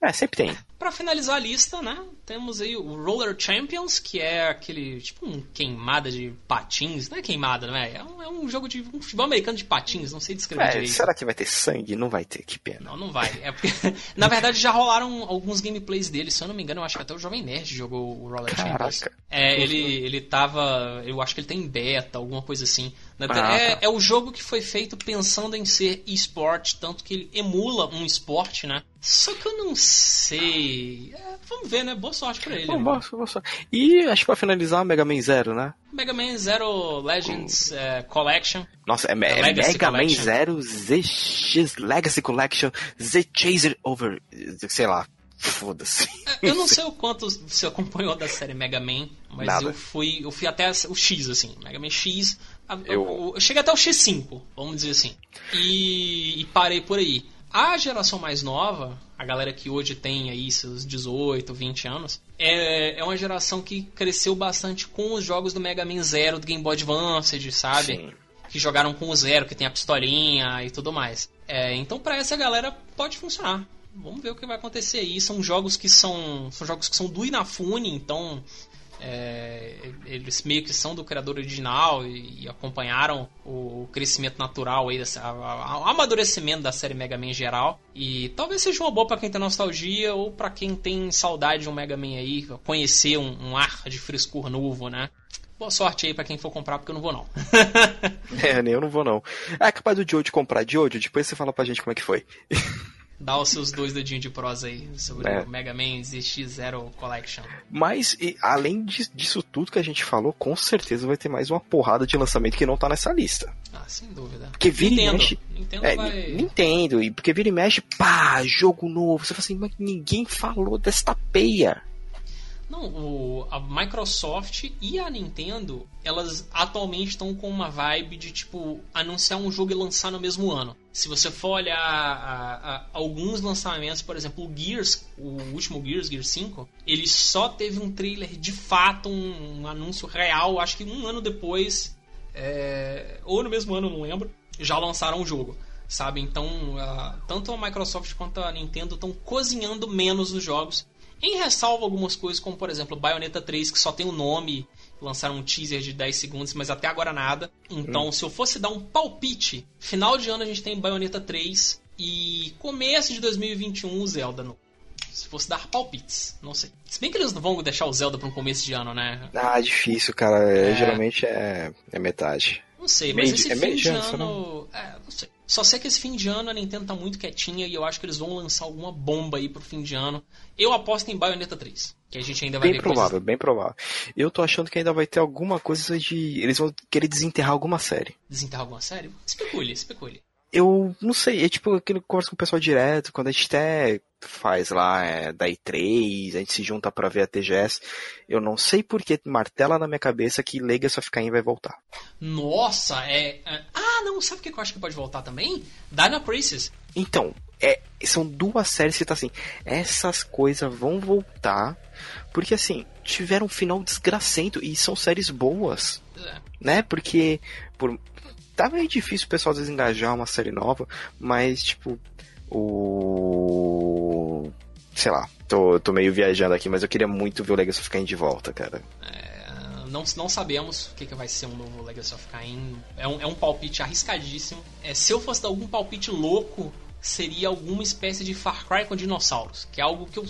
É. é, sempre tem.
Para finalizar a lista, né, temos aí o Roller Champions, que é aquele, tipo, um queimada de patins. Não é queimada, não é? É um, é um jogo de um futebol americano de patins, não sei descrever é, direito.
Será que vai ter sangue? Não vai ter, que pena.
Não, não vai. É porque, na verdade, já rolaram alguns gameplays dele, se eu não me engano, eu acho que até o Jovem Nerd jogou o Roller Caraca. Champions. É, ele, ele tava, eu acho que ele tem beta, alguma coisa assim. Ah, é, tá. é o jogo que foi feito pensando em ser esporte, tanto que ele emula um esporte, né? Só que eu não sei. É, vamos ver, né? Boa sorte pra ele. Bom,
né? boa, boa sorte. E acho que pra finalizar, Mega Man Zero, né?
Mega Man Zero Legends é, Collection.
Nossa, é, é Mega Collection. Man Zero ZX Legacy Collection Z Chaser Over. Sei lá. Foda-se.
É, eu não sei o quanto você acompanhou da série Mega Man, mas Nada. eu fui, eu fui até o X, assim. Mega Man X. Eu, eu, eu cheguei até o X5, vamos dizer assim. E, e parei por aí. A geração mais nova, a galera que hoje tem aí seus 18, 20 anos, é, é uma geração que cresceu bastante com os jogos do Mega Man Zero, do Game Boy Advance, sabe? Sim. Que jogaram com o Zero, que tem a pistolinha e tudo mais. É, então, para essa galera, pode funcionar. Vamos ver o que vai acontecer aí. São jogos que são, são jogos que são do Inafune, então é, eles meio que são do criador original e, e acompanharam o, crescimento natural aí, dessa, o amadurecimento da série Mega Man em geral. E talvez seja uma boa para quem tem nostalgia ou para quem tem saudade de um Mega Man aí, conhecer um, um ar de frescor novo, né? Boa sorte aí pra quem for comprar, porque eu não vou não.
é, nem eu não vou não. É capaz do Jojo comprar. Jojo, depois você fala pra gente como é que foi.
Dá os seus dois dedinhos de prosa aí sobre é. o Mega Man ZX0 Collection.
Mas, e, além disso tudo que a gente falou, com certeza vai ter mais uma porrada de lançamento que não tá nessa lista.
Ah, sem dúvida.
Porque vira
Nintendo.
e mexe.
Nintendo é, vai...
Nintendo, e porque vira e mexe, pá, jogo novo. Você fala assim, mas ninguém falou desta peia.
Não, o, a Microsoft e a Nintendo, elas atualmente estão com uma vibe de tipo anunciar um jogo e lançar no mesmo ano. Se você for olhar a, a, alguns lançamentos, por exemplo, o Gears, o último Gears, Gears 5, ele só teve um trailer de fato, um, um anúncio real, acho que um ano depois, é, ou no mesmo ano, não lembro, já lançaram o jogo sabe? Então, uh, tanto a Microsoft quanto a Nintendo estão cozinhando menos os jogos Em ressalva algumas coisas, como por exemplo Bayonetta 3, que só tem o um nome, lançaram um teaser de 10 segundos, mas até agora nada. Então, hum. se eu fosse dar um palpite, final de ano a gente tem Bayonetta 3 e começo de 2021 o Zelda no se fosse dar palpites, não sei. Se bem que eles não vão deixar o Zelda para um começo de ano, né?
Ah, difícil, cara. É... Geralmente é, é metade.
Não sei, mas esse é fim de ano. Né? É, não sei. Só sei que esse fim de ano a Nintendo tá muito quietinha e eu acho que eles vão lançar alguma bomba aí pro fim de ano. Eu aposto em Bayonetta 3, que a gente ainda vai
bem ver provável, coisas... bem provável. Eu tô achando que ainda vai ter alguma coisa de eles vão querer desenterrar alguma série.
Desenterrar alguma série? Especule, especule.
Eu não sei, é tipo aquilo que eu converso com o pessoal direto, quando a gente até faz lá é, da E3, a gente se junta para ver a TGS. Eu não sei porque martela na minha cabeça que Legacy of Kain vai voltar.
Nossa, é, é. Ah, não, sabe o que eu acho que pode voltar também? Dino Crisis.
Então, é, são duas séries que tá assim. Essas coisas vão voltar. Porque assim, tiveram um final desgracento e são séries boas. É. Né? Porque por, tá meio difícil o pessoal desengajar uma série nova, mas tipo, o. Sei lá, tô, tô meio viajando aqui, mas eu queria muito ver o Legacy of Kain de volta, cara.
É, não, não sabemos o que, que vai ser um novo Legacy of Kain. É um, é um palpite arriscadíssimo. É, se eu fosse dar algum palpite louco, seria alguma espécie de Far Cry com dinossauros, que é algo que eu.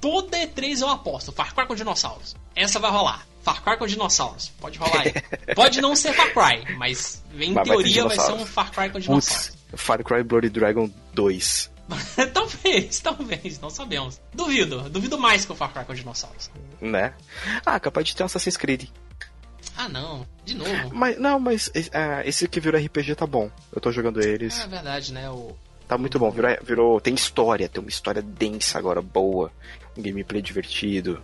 Toda E3 eu aposto, Far Cry com dinossauros. Essa vai rolar. Far Cry com dinossauros. Pode rolar aí. Pode não ser Far Cry, mas em mas teoria vai, vai, ser um Far Cry com dinossauros. Putz,
Far Cry Bloody Dragon 2.
talvez, talvez, não sabemos. Duvido, duvido mais que o Far Cry com dinossauros.
Né? Ah, capaz de ter um Assassin's Creed.
Ah, não, de novo.
Mas, não, mas uh, esse que virou RPG tá bom. Eu tô jogando eles.
É verdade, né? O...
Tá muito bom, virou, virou. Tem história, tem uma história densa agora, boa. Um gameplay divertido.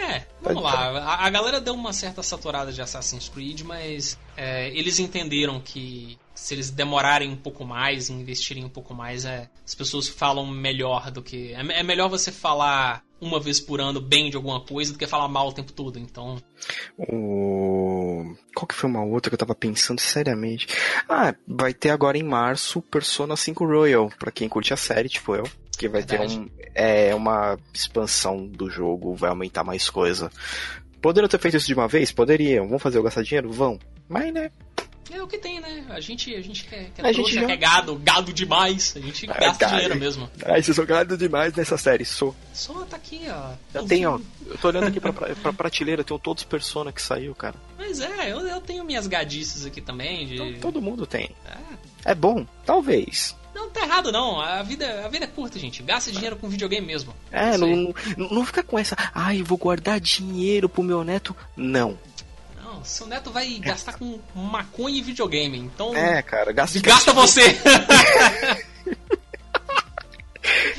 É, vamos lá. A, a, galera deu uma certa saturada de Assassin's Creed, mas é, eles entenderam que se eles demorarem um pouco mais investirem um pouco mais, é, as pessoas falam melhor do que. É, é, melhor você falar uma vez por ano bem de alguma coisa do que falar mal o tempo todo, então.
O... Qual que foi uma outra que eu tava pensando seriamente? Ah, vai ter agora em março Persona 5 Royal, pra quem curte a série, tipo eu que vai Verdade. ter um, é, uma expansão do jogo, vai aumentar mais coisa. Poderiam ter feito isso de uma vez? Poderiam. Vão fazer eu gastar dinheiro? Vão. Mas, né?
É o que tem, né? A gente, a gente quer, quer a gente já... quer gado, gado demais. A gente é, gasta dinheiro mesmo.
Ah, eu sou gado demais nessa série, sou.
Só tá aqui, ó.
Eu tenho, ó. Eu tô olhando aqui pra, pra, pra prateleira, tenho todos os Persona que saiu, cara.
Mas é, eu, eu tenho minhas gadices aqui também. De...
Todo, todo mundo tem. É. é bom? Talvez.
Não tá errado, não. A vida, a vida é curta, gente. Gasta dinheiro com videogame mesmo.
É, não, não, não fica com essa. Ai, vou guardar dinheiro pro meu neto. Não.
Não, seu neto vai gastar com maconha e videogame. Então.
É, cara, gasta.
Gasta você!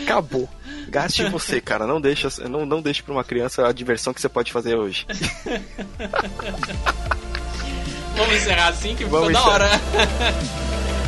Acabou. Gaste você, cara. Não deixa, não, não deixe pra uma criança a diversão que você pode fazer hoje.
Vamos encerrar assim que ficou Vamos da hora.